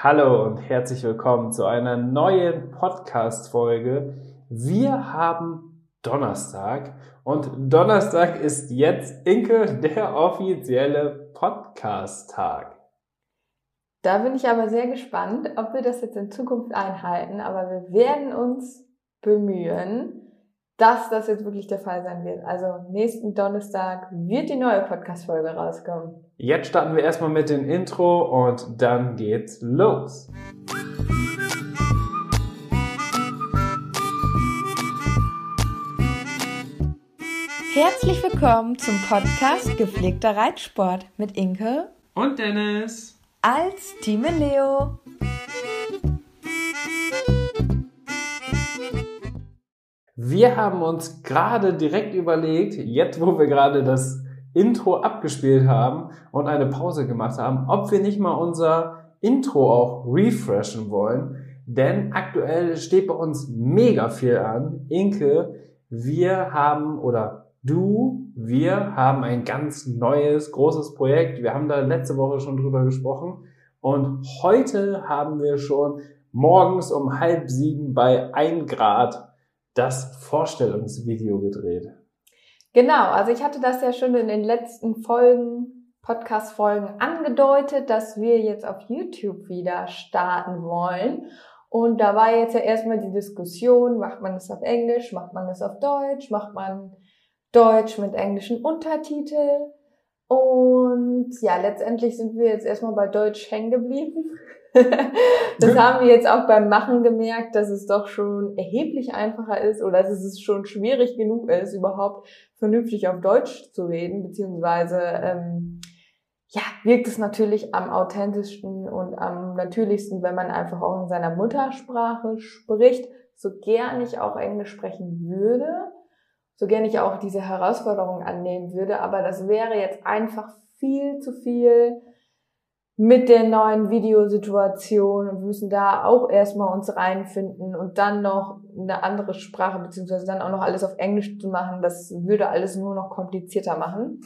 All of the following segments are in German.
Hallo und herzlich willkommen zu einer neuen Podcast-Folge. Wir haben Donnerstag und Donnerstag ist jetzt Inke der offizielle Podcast-Tag. Da bin ich aber sehr gespannt, ob wir das jetzt in Zukunft einhalten, aber wir werden uns bemühen, dass das jetzt wirklich der Fall sein wird. Also nächsten Donnerstag wird die neue Podcast-Folge rauskommen. Jetzt starten wir erstmal mit dem Intro und dann geht's los. Herzlich willkommen zum Podcast Gepflegter Reitsport mit Inke und Dennis als Team Leo. Wir haben uns gerade direkt überlegt, jetzt wo wir gerade das Intro abgespielt haben und eine Pause gemacht haben, ob wir nicht mal unser Intro auch refreshen wollen. Denn aktuell steht bei uns mega viel an. Inke, wir haben oder du, wir haben ein ganz neues, großes Projekt. Wir haben da letzte Woche schon drüber gesprochen. Und heute haben wir schon morgens um halb sieben bei ein Grad das Vorstellungsvideo gedreht. Genau, also ich hatte das ja schon in den letzten Folgen, Podcast-Folgen angedeutet, dass wir jetzt auf YouTube wieder starten wollen. Und da war jetzt ja erstmal die Diskussion, macht man das auf Englisch, macht man das auf Deutsch, macht man Deutsch mit englischen Untertitel. Und ja, letztendlich sind wir jetzt erstmal bei Deutsch hängen geblieben. das haben wir jetzt auch beim Machen gemerkt, dass es doch schon erheblich einfacher ist oder dass es schon schwierig genug ist, überhaupt vernünftig auf Deutsch zu reden, beziehungsweise ähm, ja, wirkt es natürlich am authentischsten und am natürlichsten, wenn man einfach auch in seiner Muttersprache spricht, so gern ich auch Englisch sprechen würde, so gern ich auch diese Herausforderung annehmen würde, aber das wäre jetzt einfach viel zu viel mit der neuen Videosituation und wir müssen da auch erstmal uns reinfinden und dann noch eine andere Sprache beziehungsweise dann auch noch alles auf Englisch zu machen, das würde alles nur noch komplizierter machen.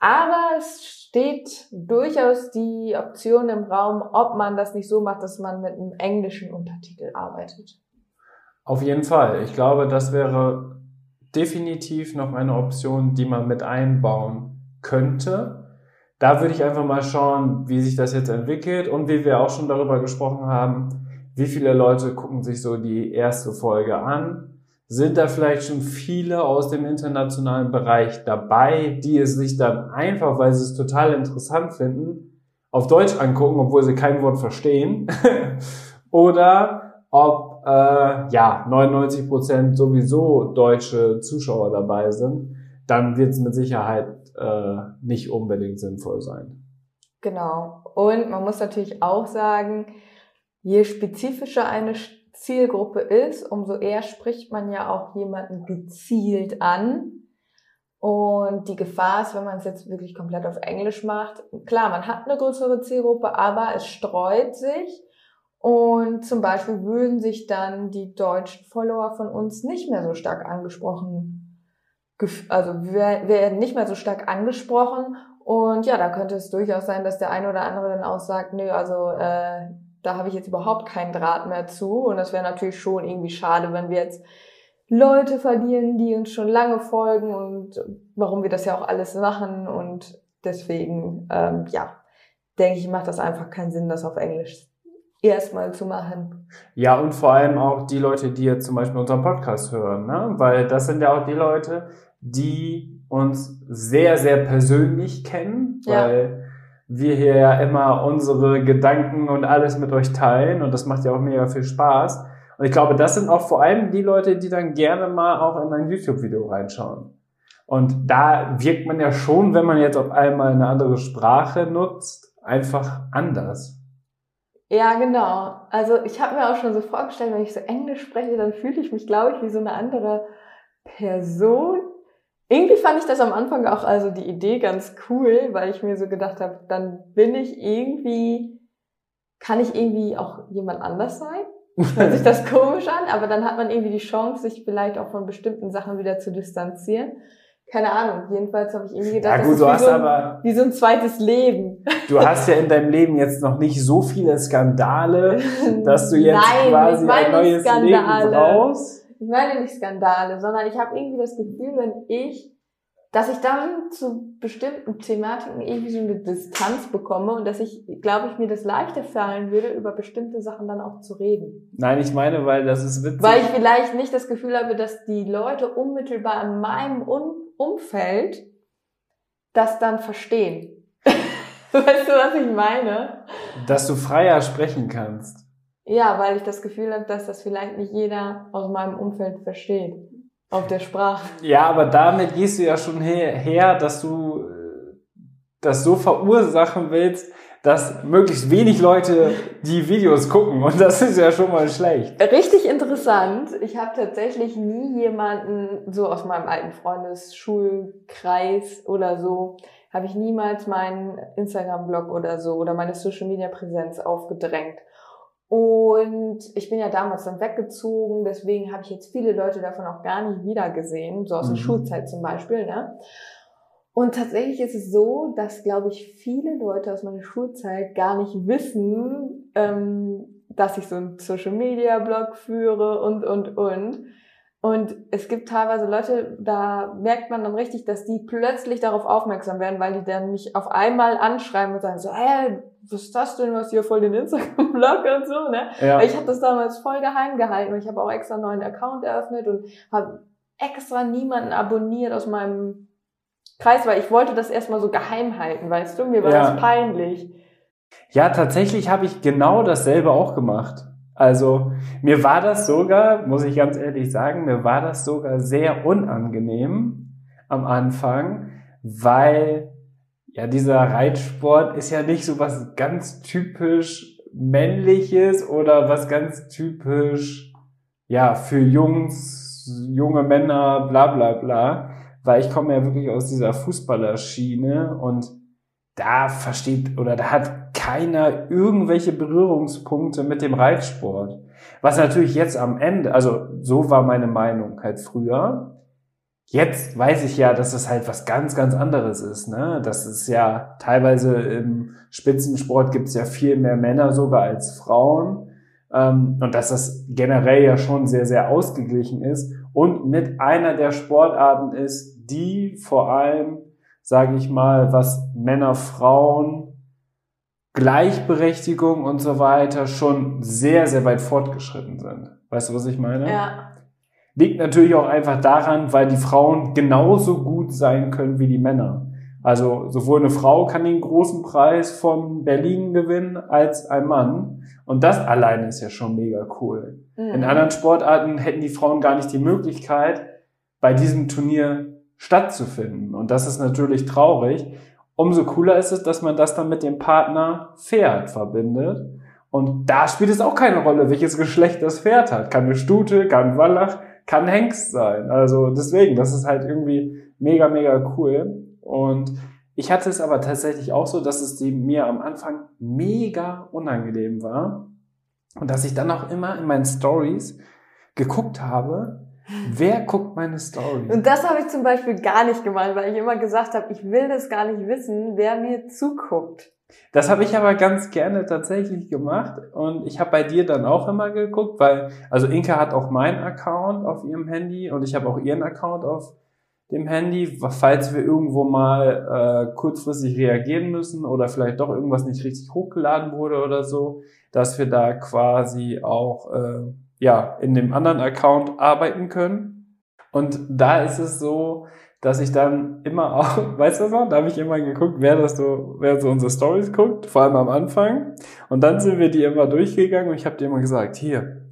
Aber es steht durchaus die Option im Raum, ob man das nicht so macht, dass man mit einem englischen Untertitel arbeitet. Auf jeden Fall. Ich glaube, das wäre definitiv noch eine Option, die man mit einbauen könnte da würde ich einfach mal schauen, wie sich das jetzt entwickelt und wie wir auch schon darüber gesprochen haben, wie viele Leute gucken sich so die erste Folge an. Sind da vielleicht schon viele aus dem internationalen Bereich dabei, die es sich dann einfach, weil sie es total interessant finden, auf Deutsch angucken, obwohl sie kein Wort verstehen? Oder ob äh, ja 99 Prozent sowieso deutsche Zuschauer dabei sind, dann wird es mit Sicherheit äh, nicht unbedingt sinnvoll sein. Genau. Und man muss natürlich auch sagen, je spezifischer eine Zielgruppe ist, umso eher spricht man ja auch jemanden gezielt an. Und die Gefahr ist, wenn man es jetzt wirklich komplett auf Englisch macht, klar, man hat eine größere Zielgruppe, aber es streut sich. Und zum Beispiel würden sich dann die deutschen Follower von uns nicht mehr so stark angesprochen also wir werden nicht mehr so stark angesprochen und ja, da könnte es durchaus sein, dass der eine oder andere dann auch sagt, nö, also äh, da habe ich jetzt überhaupt keinen Draht mehr zu und das wäre natürlich schon irgendwie schade, wenn wir jetzt Leute verlieren, die uns schon lange folgen und warum wir das ja auch alles machen und deswegen, ähm, ja, denke ich, macht das einfach keinen Sinn, das auf Englisch erstmal zu machen. Ja, und vor allem auch die Leute, die jetzt zum Beispiel unseren Podcast hören, ne? weil das sind ja auch die Leute, die uns sehr, sehr persönlich kennen, weil ja. wir hier ja immer unsere Gedanken und alles mit euch teilen und das macht ja auch mega viel Spaß. Und ich glaube, das sind auch vor allem die Leute, die dann gerne mal auch in ein YouTube-Video reinschauen. Und da wirkt man ja schon, wenn man jetzt auf einmal eine andere Sprache nutzt, einfach anders. Ja, genau. Also ich habe mir auch schon so vorgestellt, wenn ich so Englisch spreche, dann fühle ich mich, glaube ich, wie so eine andere Person. Irgendwie fand ich das am Anfang auch also die Idee ganz cool, weil ich mir so gedacht habe, dann bin ich irgendwie, kann ich irgendwie auch jemand anders sein? Hört sich das komisch an, aber dann hat man irgendwie die Chance, sich vielleicht auch von bestimmten Sachen wieder zu distanzieren. Keine Ahnung, jedenfalls habe ich irgendwie gedacht, Ja, gut, das ist wie, hast so ein, wie so ein zweites Leben. Du hast ja in deinem Leben jetzt noch nicht so viele Skandale, dass du jetzt Nein, quasi ein neues nicht Leben Skandale. brauchst. Ich meine nicht Skandale, sondern ich habe irgendwie das Gefühl, wenn ich, dass ich dann zu bestimmten Thematiken irgendwie so eine Distanz bekomme und dass ich, glaube ich, mir das leichter fallen würde, über bestimmte Sachen dann auch zu reden. Nein, ich meine, weil das ist witzig. Weil ich vielleicht nicht das Gefühl habe, dass die Leute unmittelbar in meinem Umfeld das dann verstehen. weißt du, was ich meine? dass du freier sprechen kannst. Ja, weil ich das Gefühl habe, dass das vielleicht nicht jeder aus meinem Umfeld versteht. Auf der Sprache. Ja, aber damit gehst du ja schon her, her dass du äh, das so verursachen willst, dass möglichst wenig Leute die Videos gucken. Und das ist ja schon mal schlecht. Richtig interessant. Ich habe tatsächlich nie jemanden so aus meinem alten Freundesschulkreis oder so, habe ich niemals meinen Instagram-Blog oder so oder meine Social-Media-Präsenz aufgedrängt. Und ich bin ja damals dann weggezogen, deswegen habe ich jetzt viele Leute davon auch gar nicht wiedergesehen, so aus der Mhm. Schulzeit zum Beispiel. Ne? Und tatsächlich ist es so, dass, glaube ich, viele Leute aus meiner Schulzeit gar nicht wissen, ähm, dass ich so einen Social-Media-Blog führe und, und, und. Und es gibt teilweise Leute, da merkt man dann richtig, dass die plötzlich darauf aufmerksam werden, weil die dann mich auf einmal anschreiben und sagen so, hä, was ist das denn, was hier voll den Instagram-Blog und so, ne? Ja. Ich habe das damals voll geheim gehalten und ich habe auch extra einen neuen Account eröffnet und habe extra niemanden abonniert aus meinem Kreis, weil ich wollte das erstmal so geheim halten, weißt du, mir war Ja. das peinlich. Ja, tatsächlich habe ich genau dasselbe auch gemacht. Also mir war das sogar, muss ich ganz ehrlich sagen, mir war das sogar sehr unangenehm am Anfang, weil ja dieser Reitsport ist ja nicht so was ganz typisch männliches oder was ganz typisch ja für Jungs, junge Männer, bla bla bla, weil ich komme ja wirklich aus dieser Fußballerschiene und da versteht oder da hat keiner irgendwelche Berührungspunkte mit dem Reitsport. Was natürlich jetzt am Ende, also so war meine Meinung halt früher. Jetzt weiß ich ja, dass es halt was ganz, ganz anderes ist. Ne? Das ist ja teilweise im Spitzensport gibt es ja viel mehr Männer sogar als Frauen. Ähm, und dass das generell ja schon sehr, sehr ausgeglichen ist und mit einer der Sportarten ist, die vor allem sage ich mal, was Männer, Frauen, Gleichberechtigung und so weiter schon sehr, sehr weit fortgeschritten sind. Weißt du, was ich meine? Ja. Liegt natürlich auch einfach daran, weil die Frauen genauso gut sein können wie die Männer. Also sowohl eine Frau kann den großen Preis von Berlin gewinnen als ein Mann. Und das alleine ist ja schon mega cool. Mhm. In anderen Sportarten hätten die Frauen gar nicht die Möglichkeit, bei diesem Turnier stattzufinden. Und das ist natürlich traurig. Umso cooler ist es, dass man das dann mit dem Partner Pferd verbindet. Und da spielt es auch keine Rolle, welches Geschlecht das Pferd hat. Kann eine Stute, kann ein Wallach, kann Hengst sein. Also deswegen, das ist halt irgendwie mega, mega cool. Und ich hatte es aber tatsächlich auch so, dass es mir am Anfang mega unangenehm war. Und dass ich dann auch immer in meinen Stories geguckt habe, wer guckt meine Story? Und das habe ich zum Beispiel gar nicht gemacht, weil ich immer gesagt habe, ich will das gar nicht wissen, wer mir zuguckt. Das habe ich aber ganz gerne tatsächlich gemacht und ich habe bei dir dann auch immer geguckt, weil, also Inka hat auch meinen Account auf ihrem Handy und ich habe auch ihren Account auf dem Handy, falls wir irgendwo mal äh, kurzfristig reagieren müssen oder vielleicht doch irgendwas nicht richtig hochgeladen wurde oder so, dass wir da quasi auch äh, ja in dem anderen Account arbeiten können. Und da ist es so, dass ich dann immer auch, weißt du noch, da habe ich immer geguckt, wer das so, wer so unsere Stories guckt, vor allem am Anfang. Und dann sind wir die immer durchgegangen und ich habe dir immer gesagt, hier,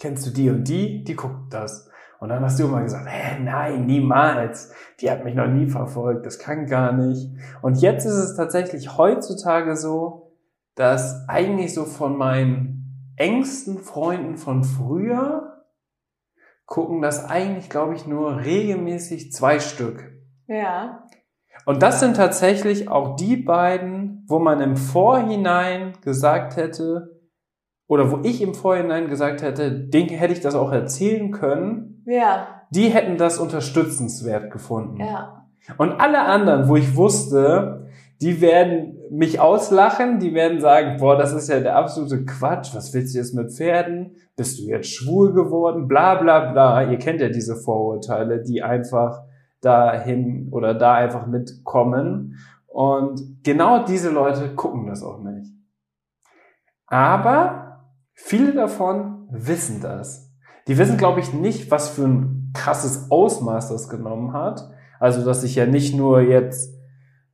kennst du die und die? Die guckt das. Und dann hast du immer gesagt, hä, nein, niemals. Die hat mich noch nie verfolgt, das kann gar nicht. Und jetzt ist es tatsächlich heutzutage so, dass eigentlich so von meinen engsten Freunden von früher gucken das eigentlich, glaube ich, nur regelmäßig zwei Stück. Ja. Und das sind tatsächlich auch die beiden, wo man im Vorhinein gesagt hätte, oder wo ich im Vorhinein gesagt hätte, den hätte ich das auch erzählen können. Ja. Die hätten das unterstützenswert gefunden. Ja. Und alle anderen, wo ich wusste, die werden mich auslachen, die werden sagen, boah, das ist ja der absolute Quatsch, was willst du jetzt mit Pferden? Bist du jetzt schwul geworden? Bla bla bla. Ihr kennt ja diese Vorurteile, die einfach dahin oder da einfach mitkommen. Und genau diese Leute gucken das auch nicht. Aber viele davon wissen das. Die wissen, glaube ich, nicht, was für ein krasses Ausmaß das genommen hat. Also, dass ich ja nicht nur jetzt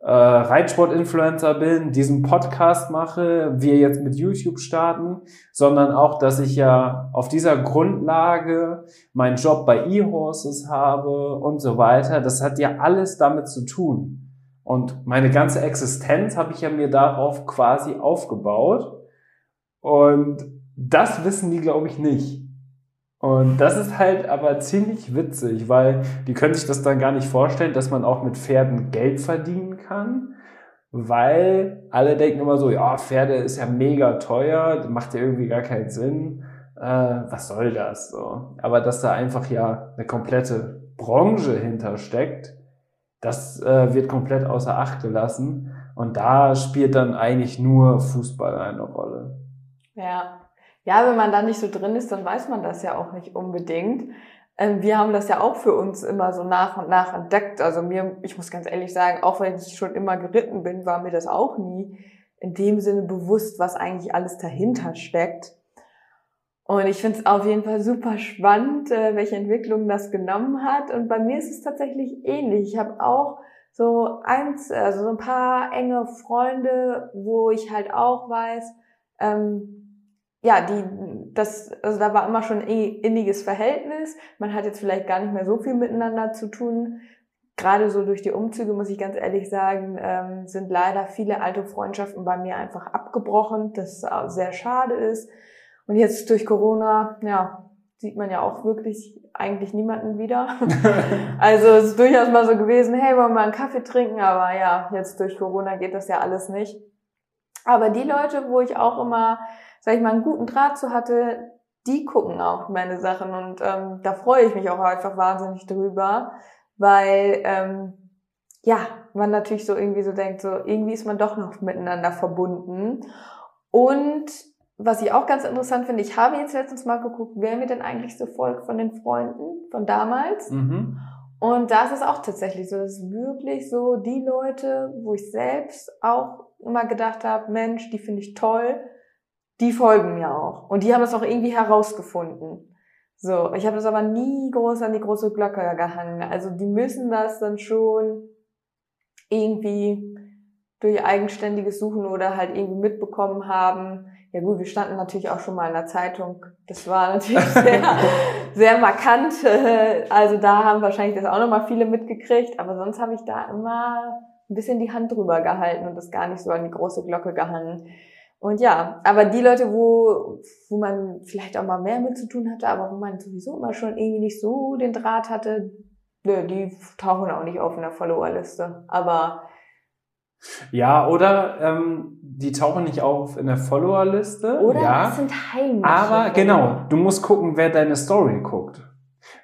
äh, Reitsport-Influencer bin, diesen Podcast mache, wir jetzt mit YouTube starten, sondern auch, dass ich ja auf dieser Grundlage meinen Job bei eHorses habe und so weiter. Das hat ja alles damit zu tun. Und meine ganze Existenz habe ich ja mir darauf quasi aufgebaut. Und das wissen die, glaube ich, nicht. Und das ist halt aber ziemlich witzig, weil die können sich das dann gar nicht vorstellen, dass man auch mit Pferden Geld verdienen kann, weil alle denken immer so, ja, Pferde ist ja mega teuer, macht ja irgendwie gar keinen Sinn. Äh, was soll das so? Aber dass da einfach ja eine komplette Branche hintersteckt, das äh, wird komplett außer Acht gelassen. Und da spielt dann eigentlich nur Fußball eine Rolle. Ja, ja, wenn man da nicht so drin ist, dann weiß man das ja auch nicht unbedingt. Ähm, wir haben das ja auch für uns immer so nach und nach entdeckt. Also mir, ich muss ganz ehrlich sagen, auch wenn ich schon immer geritten bin, war mir das auch nie in dem Sinne bewusst, was eigentlich alles dahinter steckt. Und ich finde es auf jeden Fall super spannend, äh, welche Entwicklung das genommen hat. Und bei mir ist es tatsächlich ähnlich. Ich habe auch so eins, also so ein paar enge Freunde, wo ich halt auch weiß, ähm, ja, die, das, also da war immer schon ein inniges Verhältnis. Man hat jetzt vielleicht gar nicht mehr so viel miteinander zu tun. Gerade so durch die Umzüge, muss ich ganz ehrlich sagen, ähm, sind leider viele alte Freundschaften bei mir einfach abgebrochen, das sehr schade ist. Und jetzt durch Corona, ja, sieht man ja auch wirklich eigentlich niemanden wieder. also es ist durchaus mal so gewesen, hey, wollen wir mal einen Kaffee trinken? Aber ja, jetzt durch Corona geht das ja alles nicht. Aber die Leute, wo ich auch immer sag ich mal, einen guten Draht zu hatte, die gucken auch meine Sachen und ähm, da freue ich mich auch einfach wahnsinnig drüber, weil ähm, ja, man natürlich so irgendwie so denkt, so irgendwie ist man doch noch miteinander verbunden. Und was ich auch ganz interessant finde, ich habe jetzt letztens mal geguckt, wer mir denn eigentlich so folgt von den Freunden von damals. Mhm. Und da ist es auch tatsächlich so, dass wirklich so die Leute, wo ich selbst auch immer gedacht habe, Mensch, die finde ich toll, die folgen mir auch. Und die haben das auch irgendwie herausgefunden. So, ich habe das aber nie groß an die große Glocke gehangen. Also die müssen das dann schon irgendwie durch eigenständiges Suchen oder halt irgendwie mitbekommen haben. Ja gut, wir standen natürlich auch schon mal in der Zeitung. Das war natürlich sehr, sehr markant. Also da haben wahrscheinlich das auch nochmal viele mitgekriegt. Aber sonst habe ich da immer ein bisschen die Hand drüber gehalten und das gar nicht so an die große Glocke gehangen. Und ja, aber die Leute, wo, wo man vielleicht auch mal mehr mit zu tun hatte, aber wo man sowieso immer schon irgendwie nicht so den Draht hatte, die tauchen auch nicht auf in der Followerliste. Aber ja, oder ähm, die tauchen nicht auf in der Followerliste. Oder ja, es sind heimliche. Aber genau, du musst gucken, wer deine Story guckt.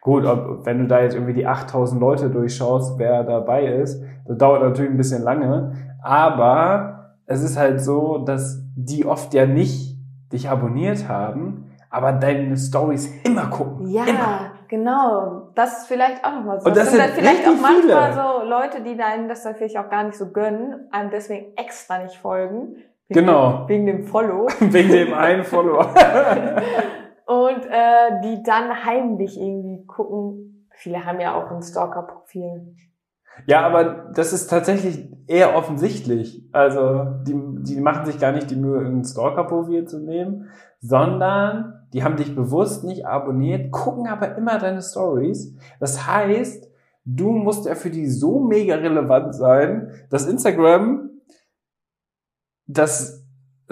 Gut, ob, wenn du da jetzt irgendwie die 8000 Leute durchschaust, wer dabei ist, das dauert natürlich ein bisschen lange. Aber es ist halt so, dass die oft ja nicht dich abonniert haben, aber deine Stories immer gucken. Ja, immer. genau. Das ist vielleicht auch nochmal so. Und das, das sind, sind vielleicht auch manchmal viele. so Leute, die deinen das vielleicht auch gar nicht so gönnen, einem deswegen extra nicht folgen. Wegen genau. Dem, wegen dem Follow. wegen dem einen Follower. Und äh, die dann heimlich irgendwie gucken. Viele haben ja auch ein Stalker-Profil. Ja, aber das ist tatsächlich eher offensichtlich. Also die, die machen sich gar nicht die Mühe, ein Stalker-Profil zu nehmen, sondern die haben dich bewusst nicht abonniert, gucken aber immer deine Stories. Das heißt, du musst ja für die so mega relevant sein, dass Instagram das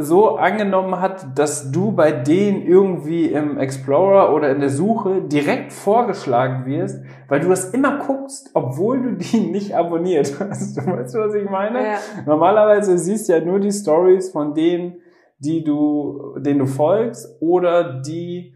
so angenommen hat, dass du bei denen irgendwie im Explorer oder in der Suche direkt vorgeschlagen wirst, weil du das immer guckst, obwohl du die nicht abonniert hast. Weißt du, was ich meine? Ja. Normalerweise siehst du ja nur die Stories von denen, die du, denen du folgst oder die,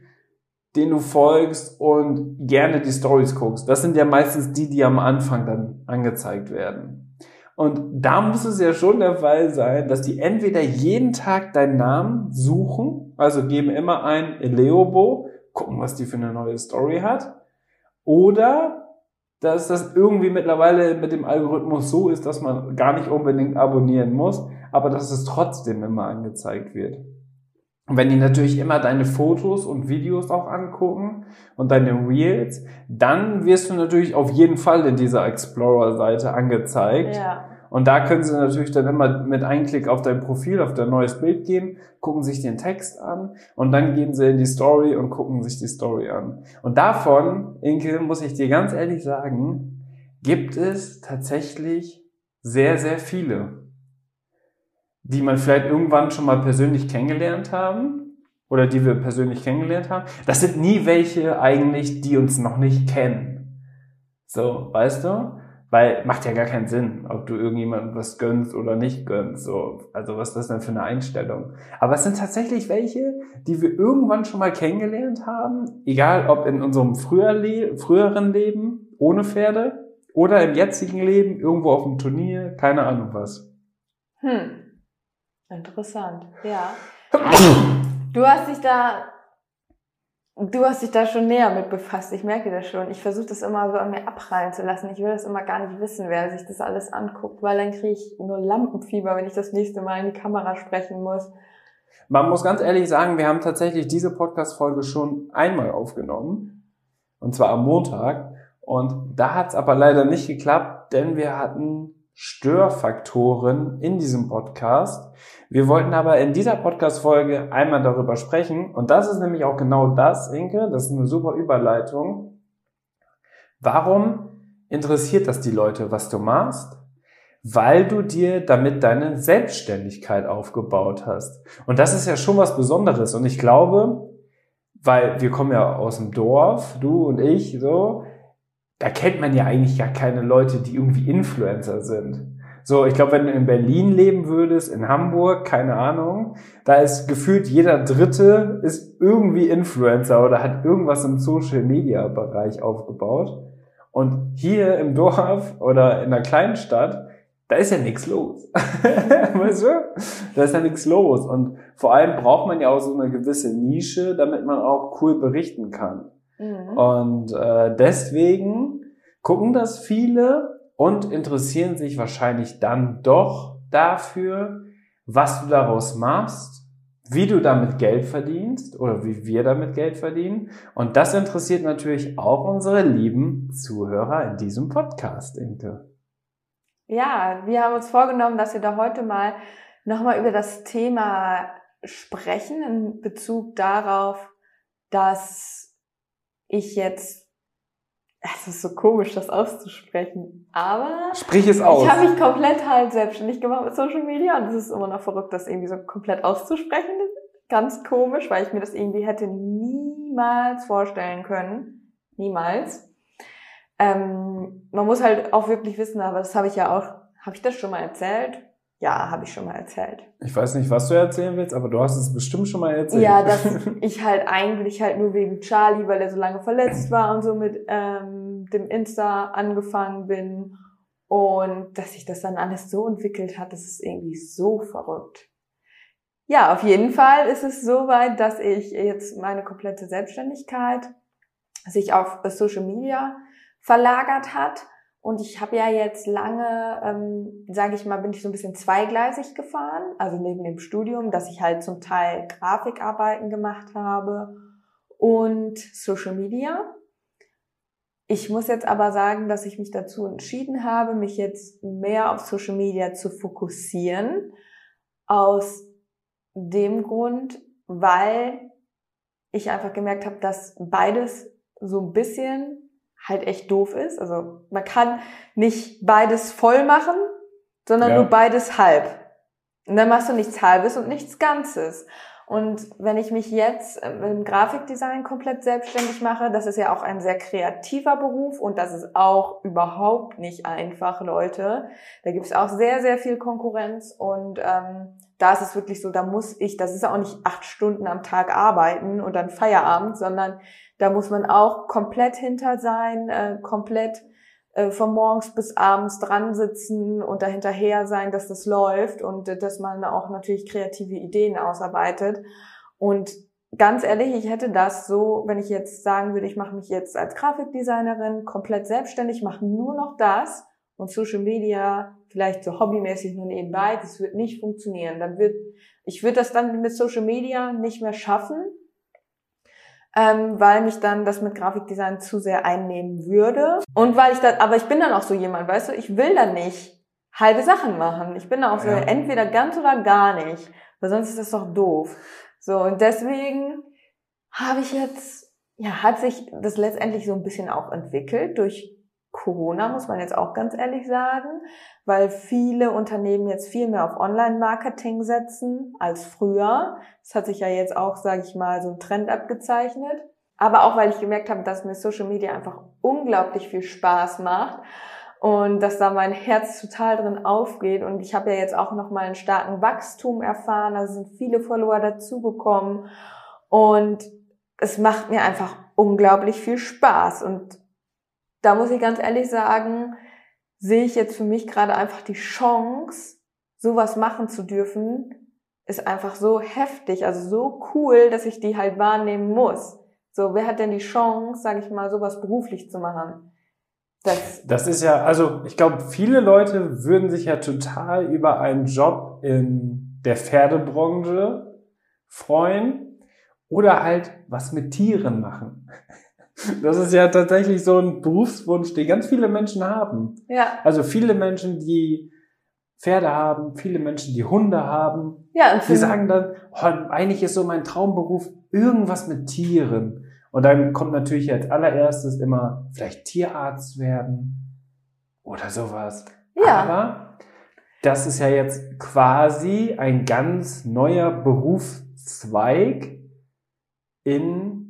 denen du folgst und gerne die Stories guckst. Das sind ja meistens die, die am Anfang dann angezeigt werden. Und da muss es ja schon der Fall sein, dass die entweder jeden Tag deinen Namen suchen, also geben immer ein Eleobo, gucken, was die für eine neue Story hat, oder dass das irgendwie mittlerweile mit dem Algorithmus so ist, dass man gar nicht unbedingt abonnieren muss, aber dass es trotzdem immer angezeigt wird. Und wenn die natürlich immer deine Fotos und Videos auch angucken und deine Reels, dann wirst du natürlich auf jeden Fall in dieser Explorer-Seite angezeigt. Ja. Und da können sie natürlich dann immer mit einem Klick auf dein Profil, auf dein neues Bild gehen, gucken sich den Text an und dann gehen sie in die Story und gucken sich die Story an. Und davon, Inke, muss ich dir ganz ehrlich sagen, gibt es tatsächlich sehr, sehr viele, die man vielleicht irgendwann schon mal persönlich kennengelernt haben oder die wir persönlich kennengelernt haben. Das sind nie welche eigentlich, die uns noch nicht kennen. So, weißt du? Weil macht ja gar keinen Sinn, ob du irgendjemandem was gönnst oder nicht gönnst. So, also was ist das denn für eine Einstellung? Aber es sind tatsächlich welche, die wir irgendwann schon mal kennengelernt haben, egal ob in unserem früher Le früheren Leben ohne Pferde oder im jetzigen Leben irgendwo auf dem Turnier, keine Ahnung was. Hm. Interessant, ja. Du hast dich da, du hast dich da schon näher mit befasst. Ich merke das schon. Ich versuche das immer so an mir abprallen zu lassen. Ich will das immer gar nicht wissen, wer sich das alles anguckt, weil dann kriege ich nur Lampenfieber, wenn ich das nächste Mal in die Kamera sprechen muss. Man muss ganz ehrlich sagen, wir haben tatsächlich diese Podcast-Folge schon einmal aufgenommen. Und zwar am Montag. Und da hat es aber leider nicht geklappt, denn wir hatten Störfaktoren in diesem Podcast. Wir wollten aber in dieser Podcast-Folge einmal darüber sprechen. Und das ist nämlich auch genau das, Inke. Das ist eine super Überleitung. Warum interessiert das die Leute, was du machst? Weil du dir damit deine Selbstständigkeit aufgebaut hast. Und das ist ja schon was Besonderes. Und ich glaube, weil wir kommen ja aus dem Dorf, du und ich, so, da kennt man ja eigentlich gar keine Leute, die irgendwie Influencer sind. So, ich glaube, wenn du in Berlin leben würdest, in Hamburg, keine Ahnung, da ist gefühlt jeder Dritte ist irgendwie Influencer oder hat irgendwas im Social Media Bereich aufgebaut. Und hier im Dorf oder in einer kleinen Stadt, da ist ja nichts los. weißt du? Da ist ja nichts los. Und vor allem braucht man ja auch so eine gewisse Nische, damit man auch cool berichten kann. Mhm. Und äh, deswegen gucken das viele und interessieren sich wahrscheinlich dann doch dafür, was du daraus machst, wie du damit Geld verdienst oder wie wir damit Geld verdienen. Und das interessiert natürlich auch unsere lieben Zuhörer in diesem Podcast, Inke. Ja, wir haben uns vorgenommen, dass wir da heute mal nochmal über das Thema sprechen in Bezug darauf, dass ich jetzt, es ist so komisch, das auszusprechen, aber Sprich es aus. ich habe mich komplett halt selbstständig gemacht mit Social Media und es ist immer noch verrückt, das irgendwie so komplett auszusprechen. Ganz komisch, weil ich mir das irgendwie hätte niemals vorstellen können. Niemals. Ähm, man muss halt auch wirklich wissen, aber das habe ich ja auch, habe ich das schon mal erzählt? Ja, habe ich schon mal erzählt. Ich weiß nicht, was du erzählen willst, aber du hast es bestimmt schon mal erzählt. Ja, dass ich halt eigentlich halt nur wegen Charlie, weil er so lange verletzt war und so mit ähm, dem Insta angefangen bin und dass sich das dann alles so entwickelt hat, das ist irgendwie so verrückt. Ja, auf jeden Fall ist es so weit, dass ich jetzt meine komplette Selbstständigkeit sich auf Social Media verlagert hat. Und ich habe ja jetzt lange, ähm, sage ich mal, bin ich so ein bisschen zweigleisig gefahren, also neben dem Studium, dass ich halt zum Teil Grafikarbeiten gemacht habe und Social Media. Ich muss jetzt aber sagen, dass ich mich dazu entschieden habe, mich jetzt mehr auf Social Media zu fokussieren, aus dem Grund, weil ich einfach gemerkt habe, dass beides so ein bisschen halt echt doof ist. Also man kann nicht beides voll machen, sondern Ja. nur beides halb. Und dann machst du nichts Halbes und nichts Ganzes. Und wenn ich mich jetzt im Grafikdesign komplett selbstständig mache, das ist ja auch ein sehr kreativer Beruf und das ist auch überhaupt nicht einfach, Leute. Da gibt es auch sehr, sehr viel Konkurrenz und ähm, da ist es wirklich so, da muss ich, das ist auch nicht acht Stunden am Tag arbeiten und dann Feierabend, sondern da muss man auch komplett hinter sein, äh, komplett äh, von morgens bis abends dran sitzen und dahinterher sein, dass das läuft und äh, dass man auch natürlich kreative Ideen ausarbeitet. Und ganz ehrlich, ich hätte das so, wenn ich jetzt sagen würde, ich mache mich jetzt als Grafikdesignerin komplett selbstständig, mache nur noch das und Social Media vielleicht so hobbymäßig nur nebenbei, das wird nicht funktionieren. Dann wird, ich würde das dann mit Social Media nicht mehr schaffen, ähm, weil mich dann das mit Grafikdesign zu sehr einnehmen würde. Und weil ich da, aber ich bin dann auch so jemand, weißt du, ich will dann nicht halbe Sachen machen. Ich bin dann auch so, ja. entweder ganz oder gar nicht, weil sonst ist das doch doof. So, und deswegen habe ich jetzt, ja, hat sich das letztendlich so ein bisschen auch entwickelt durch Corona, muss man jetzt auch ganz ehrlich sagen, weil viele Unternehmen jetzt viel mehr auf Online-Marketing setzen als früher. Das hat sich ja jetzt auch, sage ich mal, so ein Trend abgezeichnet. Aber auch, weil ich gemerkt habe, dass mir Social Media einfach unglaublich viel Spaß macht und dass da mein Herz total drin aufgeht. Und ich habe ja jetzt auch nochmal einen starken Wachstum erfahren. Da sind viele Follower dazugekommen und es macht mir einfach unglaublich viel Spaß. Und da muss ich ganz ehrlich sagen, sehe ich jetzt für mich gerade einfach die Chance, sowas machen zu dürfen, ist einfach so heftig, also so cool, dass ich die halt wahrnehmen muss. So, wer hat denn die Chance, sage ich mal, sowas beruflich zu machen? Das, das ist ja, also ich glaube, viele Leute würden sich ja total über einen Job in der Pferdebranche freuen oder halt was mit Tieren machen. Das ist ja tatsächlich so ein Berufswunsch, den ganz viele Menschen haben. Ja. Also viele Menschen, die Pferde haben, viele Menschen, die Hunde haben. Ja, und die sagen dann, oh, eigentlich ist so mein Traumberuf irgendwas mit Tieren. Und dann kommt natürlich als allererstes immer vielleicht Tierarzt werden oder sowas. Ja. Aber das ist ja jetzt quasi ein ganz neuer Berufszweig in